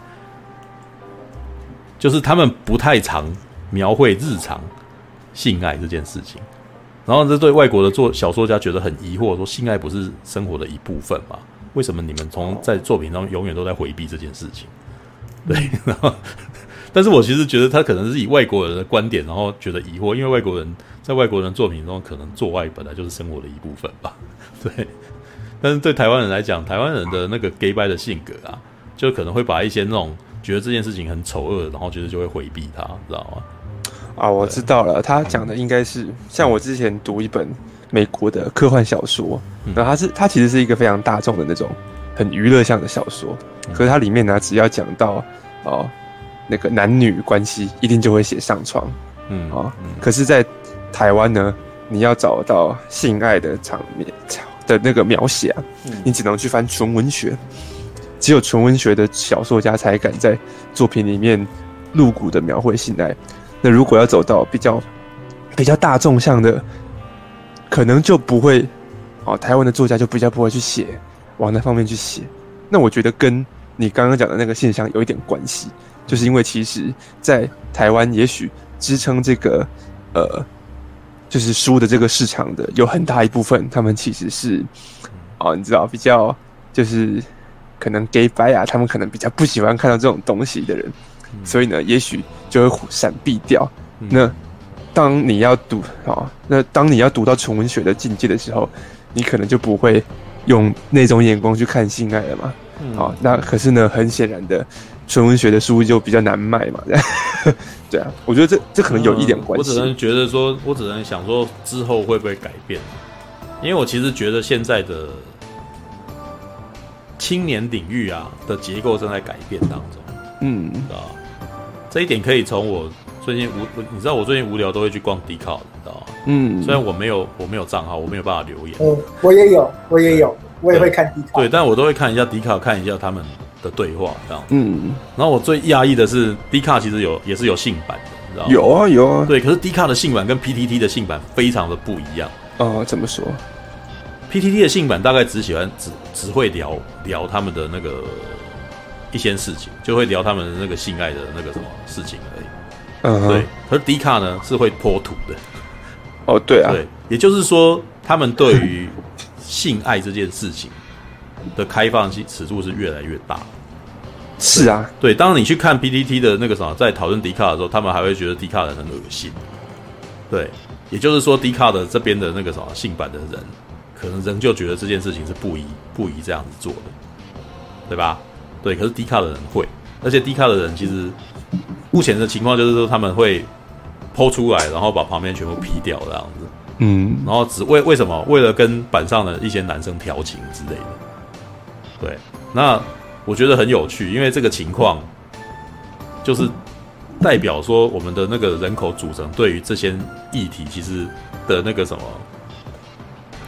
S1: 就是他们不太常描绘日常性爱这件事情，然后这对外国的作小说家觉得很疑惑，说性爱不是生活的一部分吗？为什么你们从在作品中永远都在回避这件事情？对，然后，但是我其实觉得他可能是以外国人的观点，然后觉得疑惑，因为外国人在外国人作品中可能做爱本来就是生活的一部分吧。对，但是对台湾人来讲，台湾人的那个 gay 掰的性格啊，就可能会把一些那种觉得这件事情很丑恶，然后觉得就会回避他，知道吗？
S2: 啊，我知道了，他讲的应该是像我之前读一本美国的科幻小说，嗯、然后它是它其实是一个非常大众的那种很娱乐向的小说，嗯、可是它里面呢，只要讲到哦那个男女关系，一定就会写上床，嗯啊，嗯。可是，在台湾呢，你要找到性爱的场面的那个描写啊，嗯、你只能去翻纯文学，只有纯文学的小说家才敢在作品里面露骨的描绘性爱。那如果要走到比较比较大众向的，可能就不会哦，台湾的作家就比较不会去写往那方面去写。那我觉得跟你刚刚讲的那个现象有一点关系，就是因为其实，在台湾也许支撑这个呃，就是书的这个市场的有很大一部分，他们其实是哦，你知道比较就是可能 gay 白啊，他们可能比较不喜欢看到这种东西的人。所以呢，也许就会闪避掉。那当你要读啊，那当你要读到纯文学的境界的时候，你可能就不会用那种眼光去看性爱了嘛。好，那可是呢，很显然的，纯文学的书就比较难卖嘛。对啊，我觉得这这可能有一点关系。
S1: 我只能觉得说，我只能想说之后会不会改变？因为我其实觉得现在的青年领域啊的结构正在改变当中。嗯，啊。这一点可以从我最近无，你知道我最近无聊都会去逛 Dcard，你知道吗？嗯，虽然我没有我没有账号，我没有办法留言。
S3: 嗯，我也有，我也有，我也会看 Dcard。
S1: 对，但我都会看一下 Dcard，看一下他们的对话，这样。嗯，然后我最讶异的是 Dcard 其实有也是有性版的，你知道吗？
S2: 有啊有啊。
S1: 对，可是 Dcard 的性版跟 PTT 的性版非常的不一样。
S2: 哦，怎么说
S1: ？PTT 的性版大概只喜欢只只会聊聊他们的那个。一些事情就会聊他们的那个性爱的那个什么事情而已，嗯，对。可是迪卡呢是会泼土的，
S2: 哦，对啊，
S1: 对，也就是说他们对于性爱这件事情的开放性尺度是越来越大。
S2: 是啊，
S1: 对。当你去看 PTT 的那个什么，在讨论迪卡的时候，他们还会觉得迪卡的人很恶心。对，也就是说迪卡的这边的那个什么性版的人，可能仍旧觉得这件事情是不宜不宜这样子做的，对吧？对，可是迪卡的人会，而且迪卡的人其实目前的情况就是说他们会剖出来，然后把旁边全部劈掉这样子，嗯，然后只为为什么？为了跟板上的一些男生调情之类的。对，那我觉得很有趣，因为这个情况就是代表说我们的那个人口组成对于这些议题其实的那个什么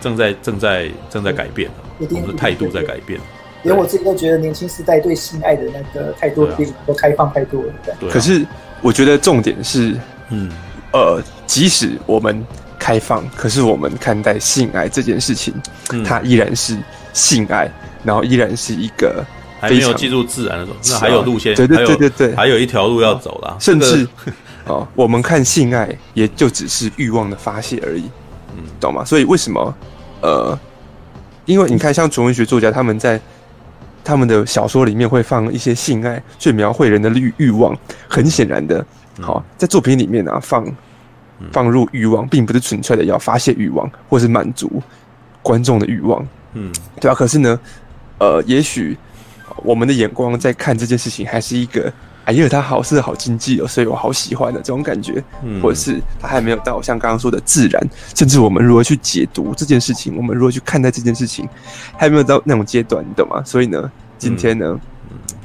S1: 正在正在正在改变，我们的态度在改变。
S3: 连我自己都觉得年轻时代对性爱的那个态度比较开放太多了。
S2: 对。可是我觉得重点是，嗯，呃，即使我们开放，可是我们看待性爱这件事情，嗯、它依然是性爱，然后依然是一个
S1: 还没有进入自然的时候，那还有路线，
S2: 对对对对对，
S1: 还有一条路要走啦。
S2: 甚至哦，我们看性爱也就只是欲望的发泄而已，嗯，懂吗？所以为什么呃，因为你看，像纯文学作家他们在。他们的小说里面会放一些性爱，去描绘人的欲欲望。很显然的，好，在作品里面啊，放放入欲望，并不是纯粹的要发泄欲望，或是满足观众的欲望。嗯，对啊。可是呢，呃，也许我们的眼光在看这件事情，还是一个，哎呀，它好是好经济哦，所以我好喜欢的这种感觉。嗯，或者是它还没有到像刚刚说的自然，甚至我们如何去解读这件事情，我们如何去看待这件事情，还没有到那种阶段，你懂吗？所以呢。今天呢，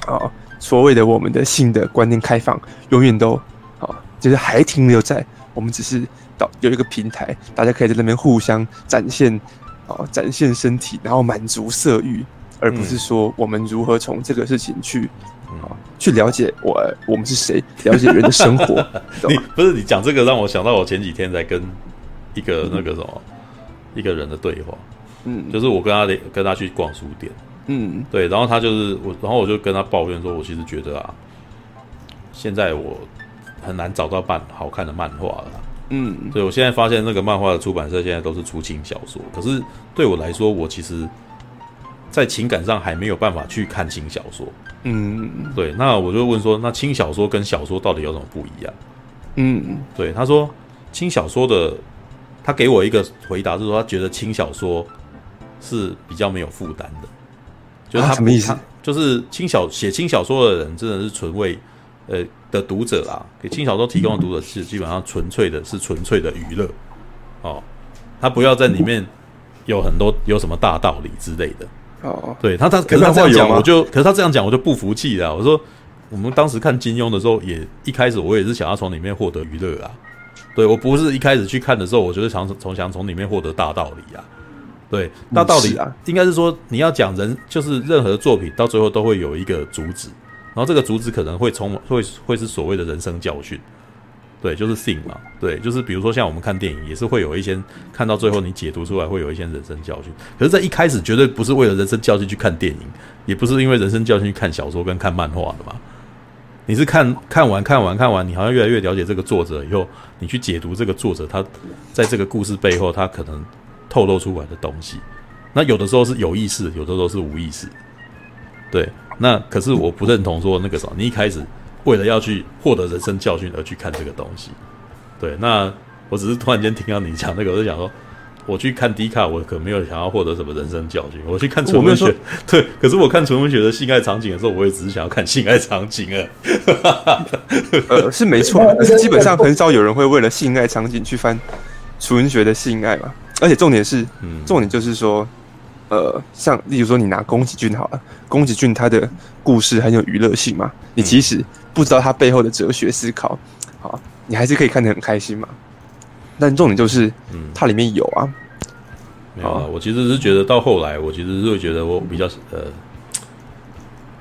S2: 啊、哦，所谓的我们的性的观念开放，永远都啊、哦，就是还停留在我们只是到有一个平台，大家可以在那边互相展现啊、哦，展现身体，然后满足色欲，而不是说我们如何从这个事情去啊、哦，去了解我我们是谁，了解人的生活。
S1: 你不是你讲这个让我想到我前几天在跟一个那个什么、嗯、一个人的对话，嗯，就是我跟他跟他去逛书店。嗯，对，然后他就是我，然后我就跟他抱怨说，我其实觉得啊，现在我很难找到漫好看的漫画了。嗯，对，我现在发现那个漫画的出版社现在都是出轻小说，可是对我来说，我其实，在情感上还没有办法去看轻小说。嗯，对，那我就问说，那轻小说跟小说到底有什么不一样？嗯，对，他说轻小说的，他给我一个回答，就是说他觉得轻小说是比较没有负担的。就是他、啊、什么意思？就是轻小写轻小说的人，真的是纯为，呃，的读者啊，给轻小说提供的读者是基本上纯粹的是纯粹的娱乐哦，他不要在里面有很多有什么大道理之类的哦。对他他可是他这样讲我就可是他这样讲我就不服气了。我说我们当时看金庸的时候，也一开始我也是想要从里面获得娱乐啊。对我不是一开始去看的时候，我觉得想从想从里面获得大道理啊。对，大道理啊，应该是说你要讲人，就是任何作品到最后都会有一个主旨，然后这个主旨可能会从会会是所谓的人生教训，对，就是 thing 嘛，对，就是比如说像我们看电影也是会有一些看到最后你解读出来会有一些人生教训，可是，在一开始绝对不是为了人生教训去看电影，也不是因为人生教训去看小说跟看漫画的嘛，你是看看完看完看完，你好像越来越了解这个作者以后，你去解读这个作者他在这个故事背后他可能。透露出来的东西，那有的时候是有意识，有的时候是无意识。对，那可是我不认同说那个什么，你一开始为了要去获得人生教训而去看这个东西。对，那我只是突然间听到你讲那个，我就想说，我去看迪卡，我可没有想要获得什么人生教训。我去看纯文学，对，可是我看纯文学的性爱场景的时候，我也只是想要看性爱场景啊。
S2: 呃，是没错，可是基本上很少有人会为了性爱场景去翻纯文学的性爱嘛。而且重点是，重点就是说，呃，像例如说，你拿宫崎骏好了，宫崎骏他的故事很有娱乐性嘛，你即使不知道它背后的哲学思考，好，你还是可以看得很开心嘛。但重点就是，它里面有啊，
S1: 没有啊。我其实是觉得到后来，我其实是会觉得我比较呃，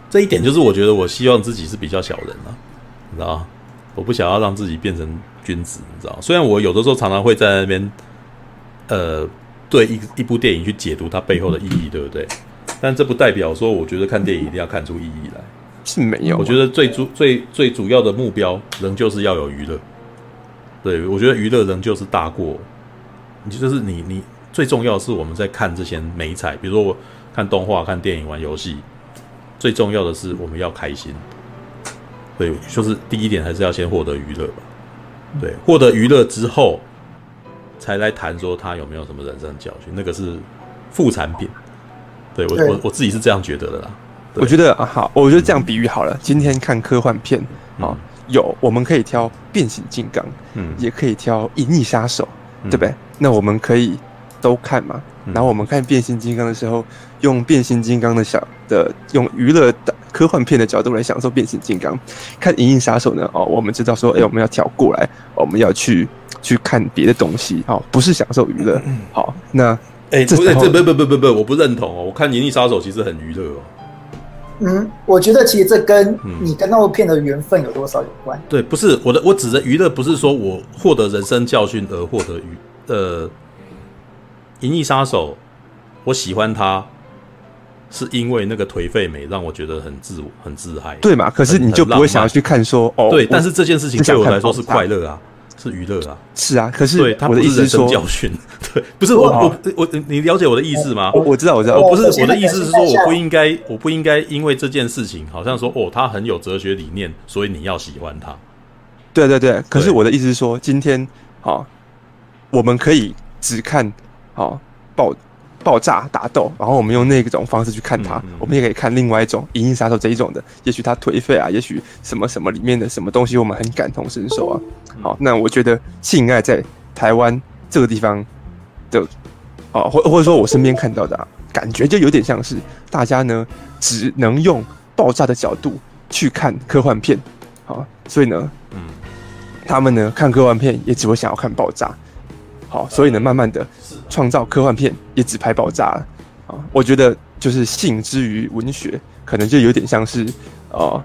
S1: 这一点就是我觉得我希望自己是比较小人啊，你知道吗？我不想要让自己变成君子，你知道？虽然我有的时候常常会在那边。呃，对一一部电影去解读它背后的意义，对不对？但这不代表说，我觉得看电影一定要看出意义来，
S2: 是没有。
S1: 我觉得最主最最主要的目标，仍旧是要有娱乐。对，我觉得娱乐仍旧是大过，你就是你你最重要的是我们在看这些美彩，比如说我看动画、看电影、玩游戏，最重要的是我们要开心。对，就是第一点还是要先获得娱乐吧。对，获得娱乐之后。才来谈说他有没有什么人生教训，那个是副产品。对我我我自己是这样觉得的啦。
S2: 我觉得啊好，我觉得这样比喻好了。嗯、今天看科幻片啊、嗯，有我们可以挑变形金刚，嗯，也可以挑银翼杀手，对不对？那我们可以都看嘛。然后我们看变形金刚的时候，用变形金刚的小的用娱乐的科幻片的角度来享受变形金刚。看银翼杀手呢，哦，我们知道说，哎，我们要调过来，我们要去。去看别的东西，好，不是享受娱乐。好，那
S1: 哎、欸，这这不不不不不，我不认同哦。我看《银翼杀手》其实很娱乐哦。
S3: 嗯，我觉得其实这跟你跟那部片的缘分有多少有关。
S1: 对，不是我的，我指的娱乐不是说我获得人生教训而获得娱呃，《银翼杀手》，我喜欢它是因为那个颓废美让我觉得很自我很自嗨，
S2: 对嘛？可是你就不会想要去看说哦，
S1: 对，但是这件事情对我来说是快乐啊。是娱乐啊，
S2: 是啊，可是
S1: 对他不是人生教训，对，不是我我我，你了解我的意思吗？
S2: 我我知道我知道，
S1: 我不是我的意思是说，我不应该我不应该因为这件事情，好像说哦，他很有哲学理念，所以你要喜欢他。
S2: 对对对，可是我的意思是说，今天好，我们可以只看好爆爆炸打斗，然后我们用那种方式去看他，我们也可以看另外一种《银翼杀手》这一种的，也许他颓废啊，也许什么什么里面的什么东西，我们很感同身受啊。好，那我觉得性爱在台湾这个地方的，啊，或或者说我身边看到的、啊、感觉，就有点像是大家呢只能用爆炸的角度去看科幻片，好，所以呢，嗯，他们呢看科幻片也只会想要看爆炸，好，所以呢，慢慢的创造科幻片也只拍爆炸了，啊，我觉得就是性之于文学，可能就有点像是哦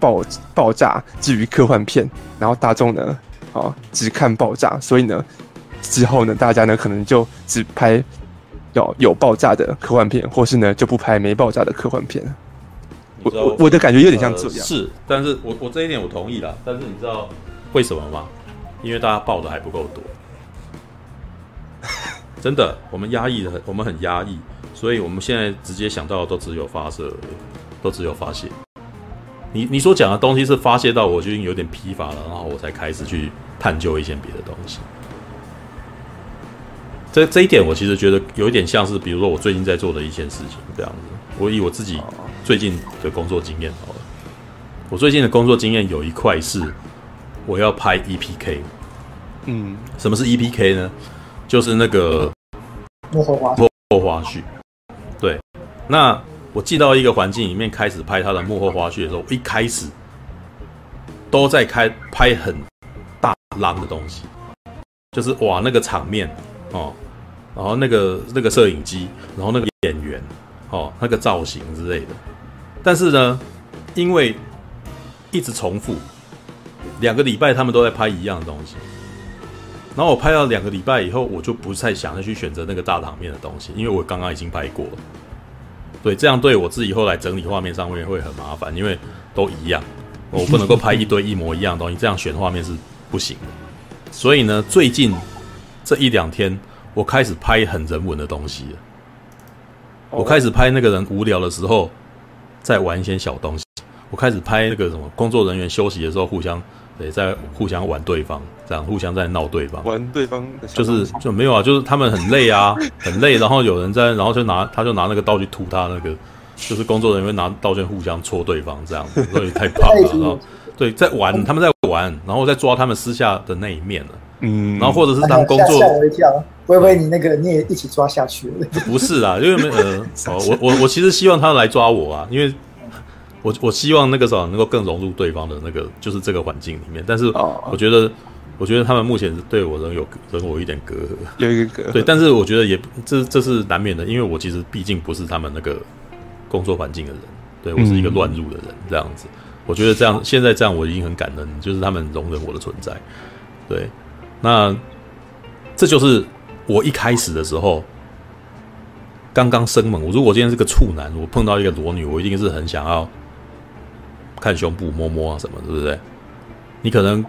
S2: 爆爆炸至于科幻片，然后大众呢。啊，只看爆炸，所以呢，之后呢，大家呢可能就只拍有有爆炸的科幻片，或是呢就不拍没爆炸的科幻片。我我我的感觉有点像这样。
S1: 呃、是，但是我我这一点我同意了。但是你知道为什么吗？因为大家爆的还不够多。真的，我们压抑的很，我们很压抑，所以我们现在直接想到的都只有发射而已，都只有发泄。你你所讲的东西是发泄到我就已经有点疲乏了，然后我才开始去探究一些别的东西。这这一点我其实觉得有一点像是，比如说我最近在做的一件事情这样子。我以我自己最近的工作经验好了，我最近的工作经验有一块是我要拍 EPK。
S2: 嗯，
S1: 什么是 EPK 呢？就是那个
S3: 幕后花
S1: 幕后花絮。对，那我进到一个环境里面开始拍他的幕后花絮的时候，一开始都在开拍很大浪的东西，就是哇那个场面哦，然后那个那个摄影机，然后那个演员哦，那个造型之类的。但是呢，因为一直重复，两个礼拜他们都在拍一样的东西。然后我拍到两个礼拜以后，我就不太想再去选择那个大场面的东西，因为我刚刚已经拍过了。对，这样对我自己后来整理画面上面会很麻烦，因为都一样，我不能够拍一堆一模一样的东西，这样选画面是不行的。所以呢，最近这一两天，我开始拍很人文的东西了。我开始拍那个人无聊的时候，在玩一些小东西。我开始拍那个什么工作人员休息的时候互相。对，在互相玩对方，这样互相在闹对方，
S2: 玩对方的
S1: 就是就没有啊，就是他们很累啊，很累，然后有人在，然后就拿他就拿那个刀去突他那个，就是工作人员拿道具互相戳对方这样子，所以太怕了，然后对，在玩，他们在玩，然后在抓他们私下的那一面了，嗯，然后或者是当工作
S3: 吓我一跳，我以为你那个你也一起抓下去了，
S1: 不是啊，因为呃，我我我其实希望他来抓我啊，因为。我我希望那个时候能够更融入对方的那个，就是这个环境里面。但是我觉得，我觉得他们目前对我仍有仍我一点隔阂，
S2: 有一个隔阂。
S1: 对，但是我觉得也这这是难免的，因为我其实毕竟不是他们那个工作环境的人，对，我是一个乱入的人，这样子。我觉得这样现在这样我已经很感恩，就是他们容忍我的存在。对，那这就是我一开始的时候刚刚生猛。我如果今天是个处男，我碰到一个裸女，我一定是很想要。看胸部摸摸啊什么，对不对？你可能，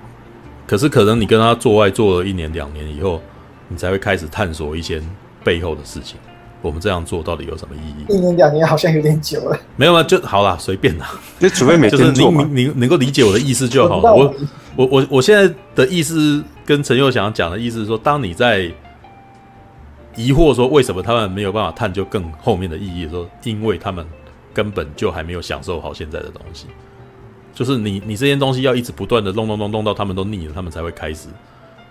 S1: 可是可能你跟他做爱做了一年两年以后，你才会开始探索一些背后的事情。我们这样做到底有什么意义？
S3: 一年两年好像有点久了。
S1: 没有啊，就好啦，随便啦。
S2: 就除非每天做嘛。
S1: 就是你你你能够理解我的意思就好了。我我我我现在的意思跟陈佑想讲的意思是说，当你在疑惑说为什么他们没有办法探究更后面的意义的时候，因为他们根本就还没有享受好现在的东西。就是你，你这些东西要一直不断的弄弄弄弄到他们都腻了，他们才会开始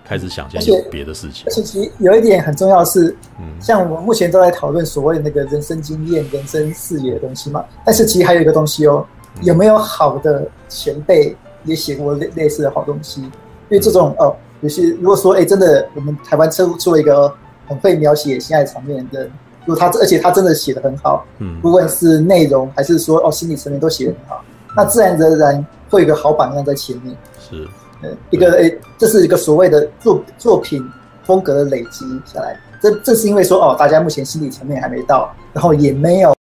S1: 开始想象有别的事情。
S3: 而且其实有一点很重要的是，嗯，像我们目前都在讨论所谓的那个人生经验、人生视野的东西嘛。但是其实还有一个东西哦，有没有好的前辈也写过类类似的好东西？因为这种哦，有些如果说哎，真的我们台湾出出了一个很会描写性爱场面的人，如果他而且他真的写的很好，嗯，不管是内容还是说哦心理层面都写的很好。那自然而然会有一个好榜样在前面，
S1: 是，
S3: 呃，一个诶，这是一个所谓的作作品风格的累积下来。这这是因为说哦，大家目前心理层面还没到，然后也没有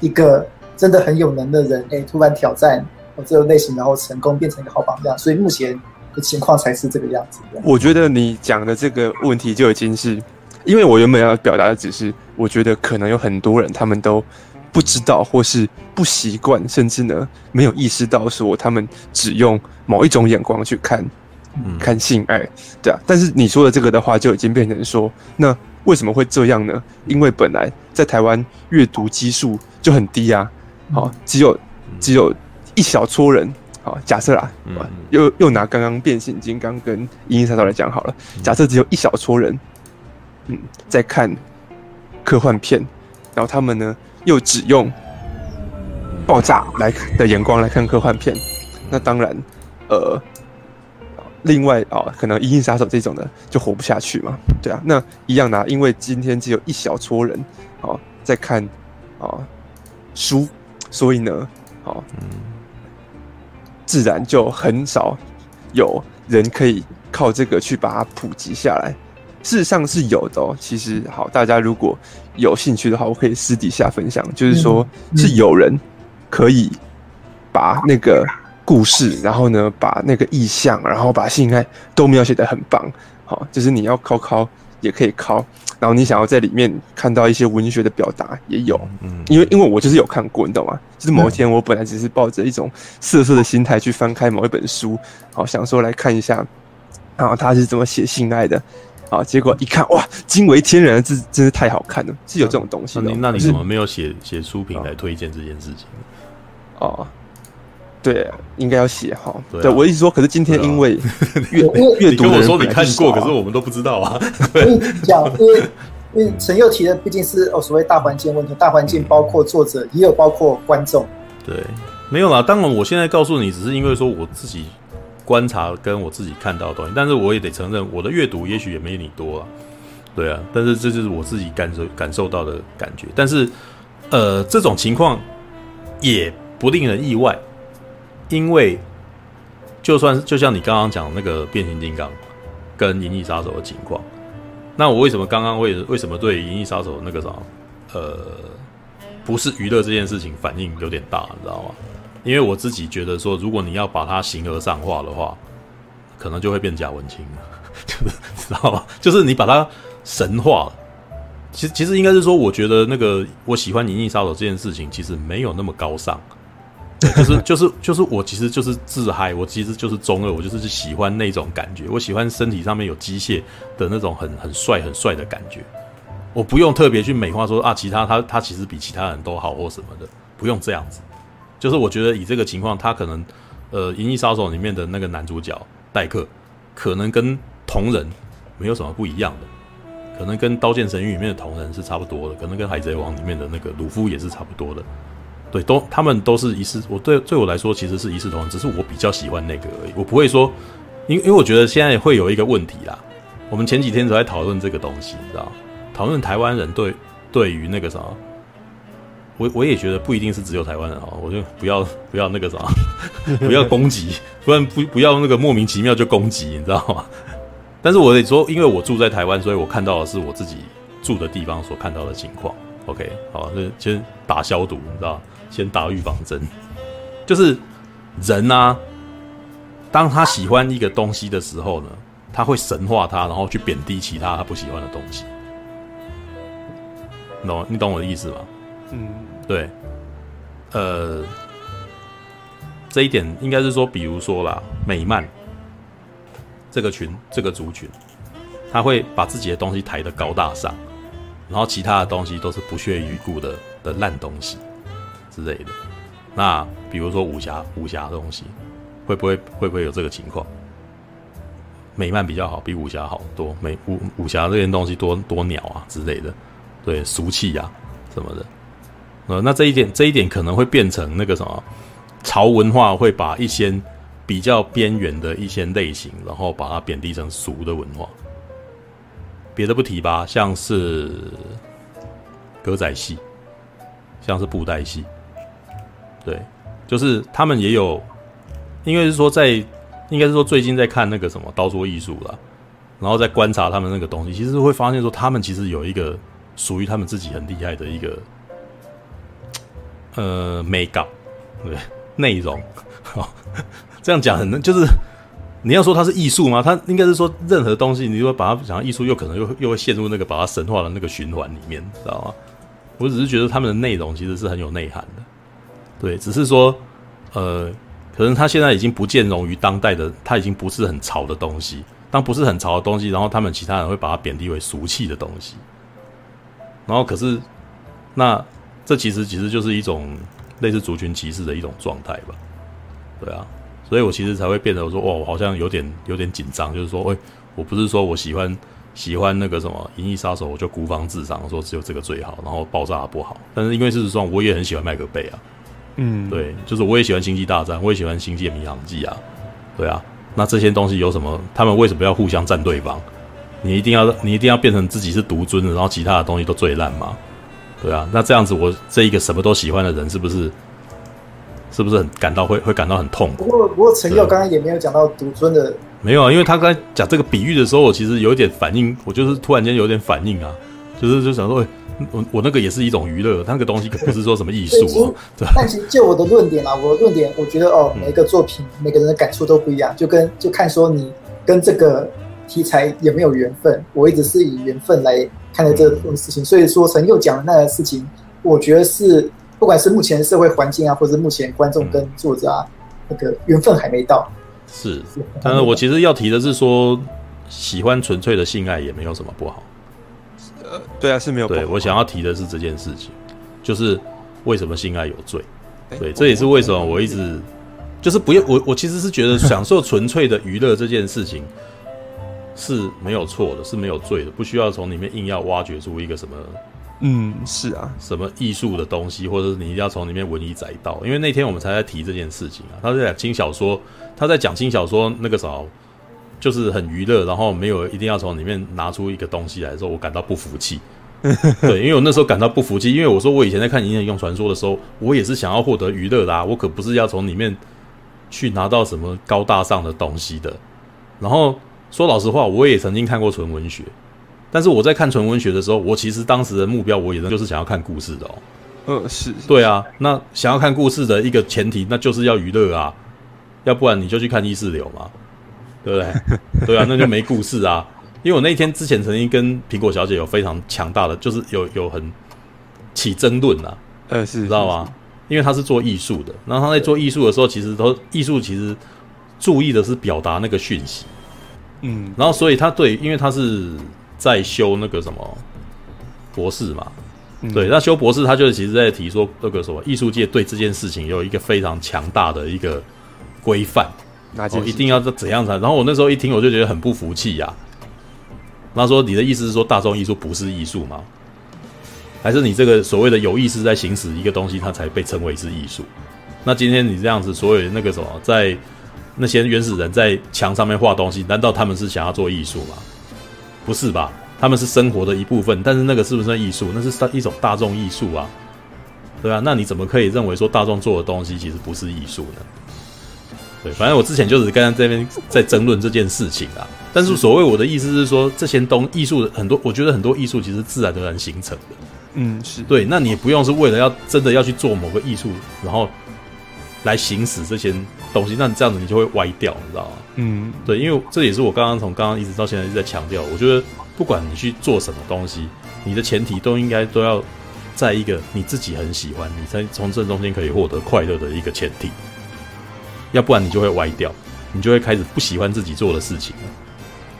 S3: 一个真的很有能的人，诶，突然挑战哦这个类型，然后成功变成一个好榜样。所以目前的情况才是这个样子。
S2: 我觉得你讲的这个问题就已经是，因为我原本要表达的只是，我觉得可能有很多人他们都。不知道，或是不习惯，甚至呢没有意识到说他们只用某一种眼光去看，嗯、看性爱，对啊。但是你说的这个的话，就已经变成说，那为什么会这样呢？因为本来在台湾阅读基数就很低啊，好，只有只有一小撮人，好，假设啦，又又拿刚刚变形金刚跟银翼杀手来讲好了，假设只有一小撮人，嗯，在看科幻片，然后他们呢？又只用爆炸来的眼光来看科幻片，那当然，呃，另外啊、可能《银翼杀手》这种的就活不下去嘛，对啊，那一样的，因为今天只有一小撮人啊、哦、在看啊、哦、书，所以呢，哦，自然就很少有人可以靠这个去把它普及下来。事实上是有的哦。其实好，大家如果有兴趣的话，我可以私底下分享。就是说，是有人可以把那个故事，然后呢，把那个意象，然后把性爱都描写的很棒。好，就是你要考考也可以考，然后你想要在里面看到一些文学的表达也有。嗯，因为因为我就是有看过，你懂吗？就是某一天我本来只是抱着一种色色的心态去翻开某一本书，好，想说来看一下，然后他是怎么写性爱的。啊！结果一看，哇，惊为天人这，真是太好看了，是有这种东西的。
S1: 那你那你怎么没有写写书评来推荐这件事情？
S2: 哦，对，应该要写哈。对我意思说，可是今天因为 阅阅
S1: 你读我说你看
S2: 过，
S1: 可是我们都不知道啊。
S3: 所以讲，因为 因为陈佑提的毕竟是哦所谓大环境问题，大环境包括作者，也有包括观众。
S1: 对，没有啦。当然，我现在告诉你，只是因为说我自己观察跟我自己看到的东西，但是我也得承认，我的阅读也许也没你多啊。对啊，但是这就是我自己感受感受到的感觉。但是，呃，这种情况也不令人意外。因为，就算就像你刚刚讲那个变形金刚跟银翼杀手的情况，那我为什么刚刚为为什么对银翼杀手那个啥，呃，不是娱乐这件事情反应有点大，你知道吗？因为我自己觉得说，如果你要把它形而上化的话，可能就会变假文青了，就是知道吗？就是你把它神化了。其实其实应该是说，我觉得那个我喜欢银翼杀手这件事情，其实没有那么高尚。就是就是就是我其实就是自嗨，我其实就是中二，我就是喜欢那种感觉，我喜欢身体上面有机械的那种很很帅很帅的感觉，我不用特别去美化说啊，其他他他其实比其他人都好或什么的，不用这样子。就是我觉得以这个情况，他可能呃《银翼杀手》里面的那个男主角戴克，可能跟同人没有什么不一样的，可能跟《刀剑神域》里面的同人是差不多的，可能跟《海贼王》里面的那个鲁夫也是差不多的。对，都他们都是一视，我对对我来说其实是一视同仁，只是我比较喜欢那个而已。我不会说，因因为我觉得现在会有一个问题啦。我们前几天都在讨论这个东西，你知道？讨论台湾人对对于那个啥，我我也觉得不一定是只有台湾人啊，我就不要不要那个啥，不要攻击，不然不不要那个莫名其妙就攻击，你知道吗？但是我得说，因为我住在台湾，所以我看到的是我自己住的地方所看到的情况。OK，好，那先打消毒，你知道？先打预防针，就是人啊，当他喜欢一个东西的时候呢，他会神化它，然后去贬低其他他不喜欢的东西。你懂？你懂我的意思吗？
S2: 嗯，
S1: 对。呃，这一点应该是说，比如说啦，美漫这个群，这个族群，他会把自己的东西抬得高大上，然后其他的东西都是不屑一顾的的烂东西。之类的，那比如说武侠，武侠的东西会不会会不会有这个情况？美漫比较好，比武侠好多。美武武侠这件东西多多鸟啊之类的，对，俗气啊什么的。呃，那这一点这一点可能会变成那个什么潮文化会把一些比较边缘的一些类型，然后把它贬低成俗的文化。别的不提吧，像是歌仔戏，像是布袋戏。对，就是他们也有，应该是说在，应该是说最近在看那个什么刀说艺术啦，然后在观察他们那个东西，其实会发现说他们其实有一个属于他们自己很厉害的一个，呃，美感，对，内容，好，这样讲很就是你要说它是艺术吗？它应该是说任何东西，你如果把它讲艺术，又可能又又会陷入那个把它神化的那个循环里面，知道吗？我只是觉得他们的内容其实是很有内涵的。对，只是说，呃，可能他现在已经不见容于当代的，他已经不是很潮的东西。当不是很潮的东西，然后他们其他人会把它贬低为俗气的东西。然后可是，那这其实其实就是一种类似族群歧视的一种状态吧？对啊，所以我其实才会变得我说，哇，我好像有点有点紧张，就是说，喂，我不是说我喜欢喜欢那个什么《银翼杀手》，我就孤芳自赏，说只有这个最好，然后爆炸不好。但是因为事实上，我也很喜欢麦克贝啊。嗯，对，就是我也喜欢《星际大战》，我也喜欢《星际迷航记》啊，对啊，那这些东西有什么？他们为什么要互相站对方？你一定要你一定要变成自己是独尊的，然后其他的东西都最烂吗？对啊，那这样子我这一个什么都喜欢的人，是不是是不是很感到会会感到很痛苦？
S3: 不过不过陈佑刚刚也没有讲到独尊的，
S1: 没有啊，因为他刚才讲这个比喻的时候，我其实有一点反应，我就是突然间有点反应啊，就是就想说。欸我我那个也是一种娱乐，那个东西可不是说什么艺术哦。对，
S3: 但其实就我的论点啊，我的论点，我觉得哦，每个作品、嗯、每个人的感触都不一样，就跟就看说你跟这个题材也没有缘分。我一直是以缘分来看待这种事情，嗯、所以说陈佑讲的那个事情，我觉得是不管是目前社会环境啊，或者目前观众跟作者啊，嗯、那个缘分还没到。
S1: 是，但是我其实要提的是说，喜欢纯粹的性爱也没有什么不好。
S2: 呃，对啊，是没有。
S1: 对，我想要提的是这件事情，就是为什么性爱有罪？对，这也是为什么我一直就是不要我我其实是觉得享受纯粹的娱乐这件事情是没有错的，是没有罪的，不需要从里面硬要挖掘出一个什么。
S2: 嗯，是啊，
S1: 什么艺术的东西，或者是你一定要从里面文以载道。因为那天我们才在提这件事情啊，他在讲轻小说，他在讲轻小说那个时候就是很娱乐，然后没有一定要从里面拿出一个东西来的时候，我感到不服气。对，因为我那时候感到不服气，因为我说我以前在看《银河英雄传说》的时候，我也是想要获得娱乐的啊，我可不是要从里面去拿到什么高大上的东西的。然后说老实话，我也曾经看过纯文学。但是我在看纯文学的时候，我其实当时的目标，我也就是想要看故事的哦。
S2: 嗯，是，
S1: 对啊。那想要看故事的一个前提，那就是要娱乐啊，要不然你就去看意识流嘛，对不对？对啊，那就没故事啊。因为我那天之前曾经跟苹果小姐有非常强大的，就是有有很起争论啊。
S2: 呃，是，
S1: 知道吗？因为她是做艺术的，然后她在做艺术的时候，其实都艺术其实注意的是表达那个讯息。
S2: 嗯，
S1: 然后所以他对，因为他是。在修那个什么博士嘛，嗯、对，那修博士，他就其实在提说那个什么艺术界对这件事情有一个非常强大的一个规范，那就、哦、一定要怎样才？然后我那时候一听，我就觉得很不服气呀、啊。他说：“你的意思是说大众艺术不是艺术吗？还是你这个所谓的有意识在行使一个东西，它才被称为是艺术？那今天你这样子，所有那个什么，在那些原始人在墙上面画东西，难道他们是想要做艺术吗？”不是吧？他们是生活的一部分，但是那个是不是艺术？那是一种大众艺术啊，对啊，那你怎么可以认为说大众做的东西其实不是艺术呢？对，反正我之前就是刚刚这边在争论这件事情啊。但是所谓我的意思是说，这些东艺术的很多，我觉得很多艺术其实自然而然形成的。
S2: 嗯，是
S1: 对。那你也不用是为了要真的要去做某个艺术，然后来行使这些东西，那你这样子你就会歪掉，你知道吗？
S2: 嗯，
S1: 对，因为这也是我刚刚从刚刚一直到现在一直在强调，我觉得不管你去做什么东西，你的前提都应该都要在一个你自己很喜欢，你才从这中间可以获得快乐的一个前提，要不然你就会歪掉，你就会开始不喜欢自己做的事情，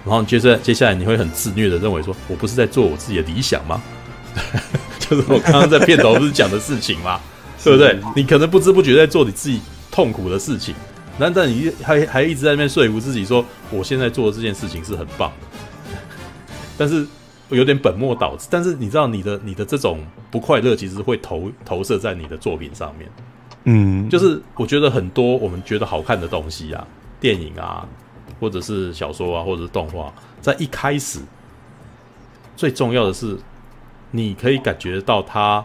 S1: 然后接着接下来你会很自虐的认为说，我不是在做我自己的理想吗？就是我刚刚在片头不是讲的事情吗？对不对？你可能不知不觉在做你自己痛苦的事情。难道你还还一直在那边说服自己说，我现在做的这件事情是很棒的，但是有点本末倒置。但是你知道，你的你的这种不快乐，其实会投投射在你的作品上面。
S2: 嗯，
S1: 就是我觉得很多我们觉得好看的东西啊，电影啊，或者是小说啊，或者是动画，在一开始最重要的是，你可以感觉到它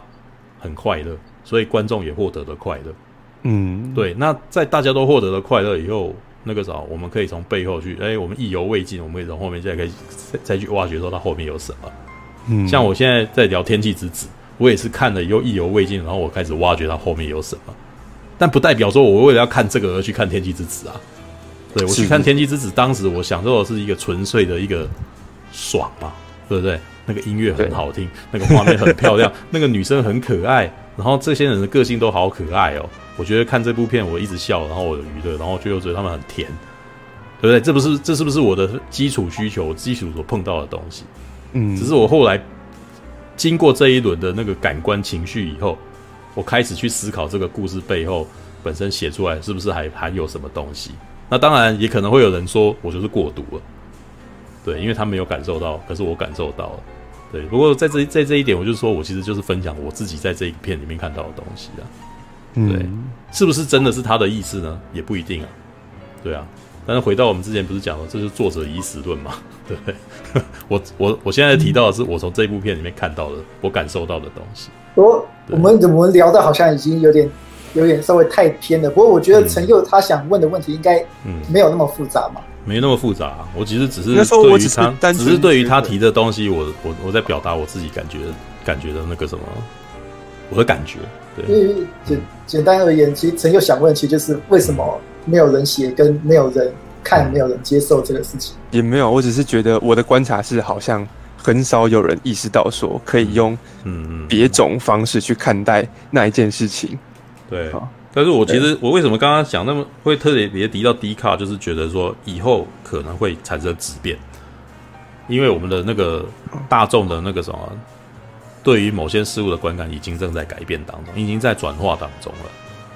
S1: 很快乐，所以观众也获得了快乐。
S2: 嗯，
S1: 对。那在大家都获得了快乐以后，那个时候我们可以从背后去，哎，我们意犹未尽，我们可以从后面现在可以再再去挖掘说它后面有什么。
S2: 嗯，
S1: 像我现在在聊《天气之子》，我也是看了又意犹未尽，然后我开始挖掘它后面有什么。但不代表说我为了要看这个而去看《天气之子》啊。对，我去看《天气之子》，当时我享受的是一个纯粹的一个爽嘛，对不对？那个音乐很好听，那个画面很漂亮，那个女生很可爱，然后这些人的个性都好可爱哦。我觉得看这部片，我一直笑，然后我有娱乐，然后就又觉得他们很甜，对不对？这不是这是不是我的基础需求，基础所碰到的东西？
S2: 嗯，
S1: 只是我后来经过这一轮的那个感官情绪以后，我开始去思考这个故事背后本身写出来是不是还含有什么东西？那当然也可能会有人说我就是过度了，对，因为他没有感受到，可是我感受到了，对。不过在这在这一点，我就说我其实就是分享我自己在这一片里面看到的东西啊。对，
S2: 嗯，
S1: 是不是真的是他的意思呢？也不一定啊。对啊，但是回到我们之前不是讲了，这是作者已死论嘛？对 不对？我我我现在提到的是我从这部片里面看到的，我感受到的东西。
S3: 我我们怎么聊的好像已经有点有点稍微太偏了。不过我觉得陈佑他想问的问题应该嗯没有那么复杂嘛？
S1: 没那么复杂，我其实只是对于他，只是对于他提的东西，我我我在表达我自己感觉感觉的那个什么，我的感觉。对，因为
S3: 简简单而言，其实陈佑想问，其实就是为什么没有人写，跟没有人看，没有人接受这个事情。
S2: 也没有，我只是觉得我的观察是，好像很少有人意识到说可以用嗯嗯别种方式去看待那一件事情。
S1: 对，但是我其实我为什么刚刚讲那么会特别别提到 D 卡，就是觉得说以后可能会产生质变，因为我们的那个大众的那个什么。对于某些事物的观感已经正在改变当中，已经在转化当中了。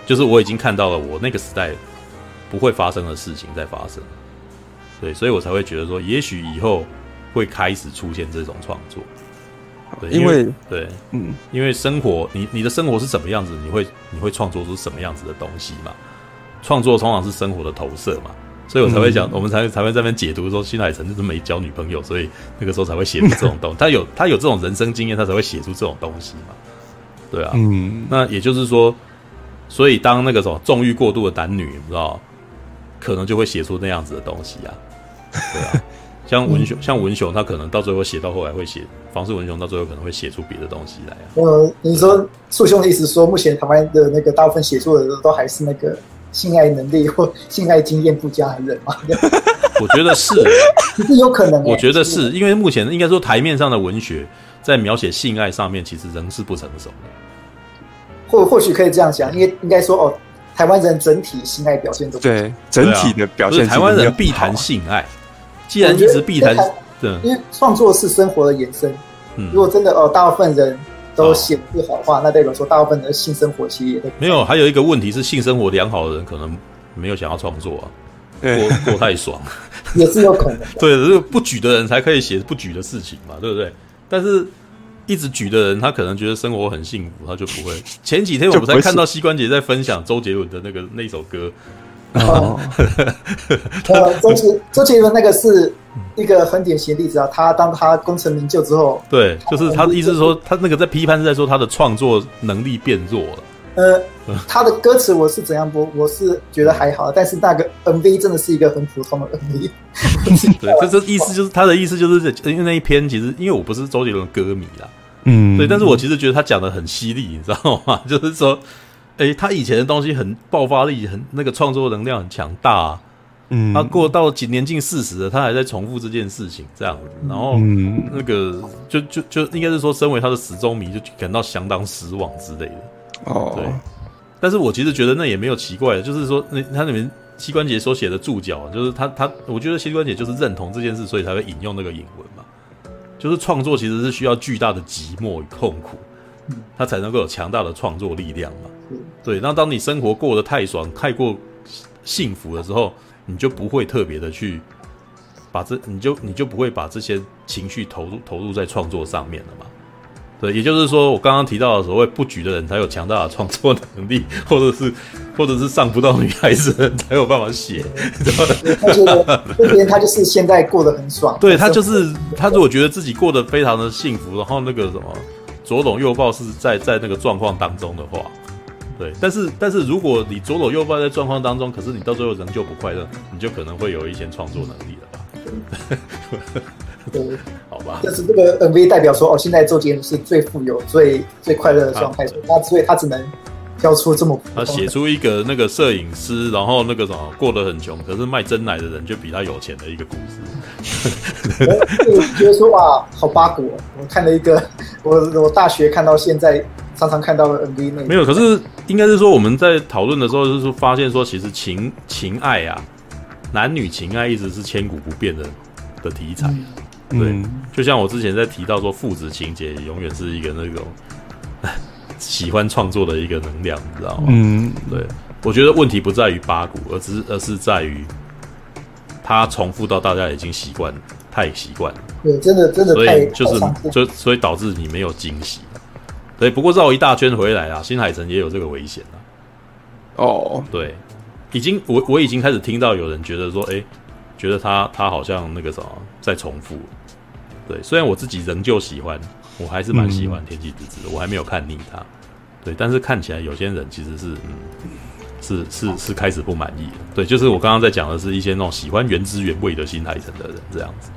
S1: 就是我已经看到了我那个时代不会发生的事情在发生。对，所以我才会觉得说，也许以后会开始出现这种创作。对，因为，对，嗯，因为生活，你你的生活是什么样子，你会你会创作出什么样子的东西嘛？创作通常是生活的投射嘛，所以我才会讲，嗯、我们才才会在那边解读说，新海诚就是没交女朋友，所以那个时候才会写出这种东西。他有他有这种人生经验，他才会写出这种东西嘛。对啊，嗯，那也就是说，所以当那个什么纵欲过度的男女，你知道，可能就会写出那样子的东西啊。对啊。像文雄，嗯、像文雄，他可能到最后写到后来会写房市文雄，到最后可能会写出别的东西来啊。
S3: 呃，你说树兄的意思说，目前台湾的那个大部分写作的人都还是那个性爱能力或性爱经验不佳的人吗？
S1: 我觉得是，
S3: 是有可能。
S1: 我觉得是因为目前应该说台面上的文学在描写性爱上面，其实仍是不成熟的。
S3: 或或许可以这样讲，因为应该说哦，台湾人整体性爱表现都
S2: 对整体的表现，
S1: 台湾人必谈性爱。既然一直必谈，对，
S3: 因为创作是生活的延伸。嗯，如果真的哦，大部分人都写不好的话，那代表说大部分的性生活其实也都
S1: 没有。还有一个问题是，性生活良好的人可能没有想要创作啊，过过太爽，
S3: 也是有可能。
S1: 对，是不举的人才可以写不举的事情嘛，对不对？但是一直举的人，他可能觉得生活很幸福，他就不会。前几天我们才看到膝关节在分享周杰伦的那个那首歌。哦，
S3: 呃，周杰周杰伦那个是一个很典型的例子啊。他当他功成名就之后，
S1: 对，就是他的意思是说，他那个在批判是在说他的创作能力变弱了。
S3: 呃，他的歌词我是怎样播，我是觉得还好，但是那个 MV 真的是一个很普通的 MV。
S1: 对，这这意思就是他的意思就是，因为那一篇其实因为我不是周杰伦歌迷啦，嗯，对，但是我其实觉得他讲的很犀利，你知道吗？就是说。哎、欸，他以前的东西很爆发力，很那个创作能量很强大，啊。嗯，他过到几年近四十了，他还在重复这件事情，这样子。然后，那个就就就应该是说，身为他的死忠迷，就感到相当失望之类的。哦，对。但是我其实觉得那也没有奇怪的，就是说，那他里面膝关节所写的注脚，就是他他，我觉得膝关节就是认同这件事，所以才会引用那个引文嘛。就是创作其实是需要巨大的寂寞与痛苦，他才能够有强大的创作力量嘛。对，那当你生活过得太爽、太过幸福的时候，你就不会特别的去把这，你就你就不会把这些情绪投入投入在创作上面了嘛？对，也就是说，我刚刚提到的所谓不举的人才有强大的创作能力，或者是或者是上不到女孩子的人才有办法写。
S3: 他觉得这边他就是现在过得很爽，
S1: 对他就是他如果觉得自己过得非常的幸福，然后那个什么左拥右抱是在在那个状况当中的话。对，但是但是如果你左搂右抱在状况当中，可是你到最后仍旧不快乐，你就可能会有一些创作能力了吧？
S3: 对，好吧。但是这个 MV 代表说，哦，现在周杰伦是最富有、最最快乐的状态，那所以他只能挑出这么
S1: 他写出一个那个摄影师，然后那个什么过得很穷，可是卖真奶的人就比他有钱的一个故事。
S3: 我觉得说哇，好八股！我看了一个，我我大学看到现在。常常看到的 MV 那
S1: 没有，可是应该是说我们在讨论的时候，就是发现说，其实情情爱啊，男女情爱一直是千古不变的的题材。嗯、对，就像我之前在提到说，父子情节永远是一个那种 喜欢创作的一个能量，你知道吗？嗯，对，我觉得问题不在于八股，而只是而是在于它重复到大家已经习惯，太习惯了。
S3: 对，真的真的太，
S1: 所以就是就所以导致你没有惊喜。对，不过绕一大圈回来啊，新海诚也有这个危险啊。哦，oh. 对，已经我我已经开始听到有人觉得说，哎，觉得他他好像那个什么在重复。对，虽然我自己仍旧喜欢，我还是蛮喜欢《天气之子》的，我还没有看腻他。对，但是看起来有些人其实是嗯，是是是开始不满意。对，就是我刚刚在讲的是一些那种喜欢原汁原味的新海诚的人这样子。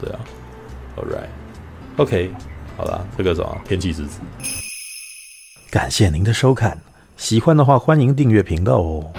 S1: 对啊，All right，OK。好了，这个什么天气之子，感谢您的收看，喜欢的话欢迎订阅频道哦。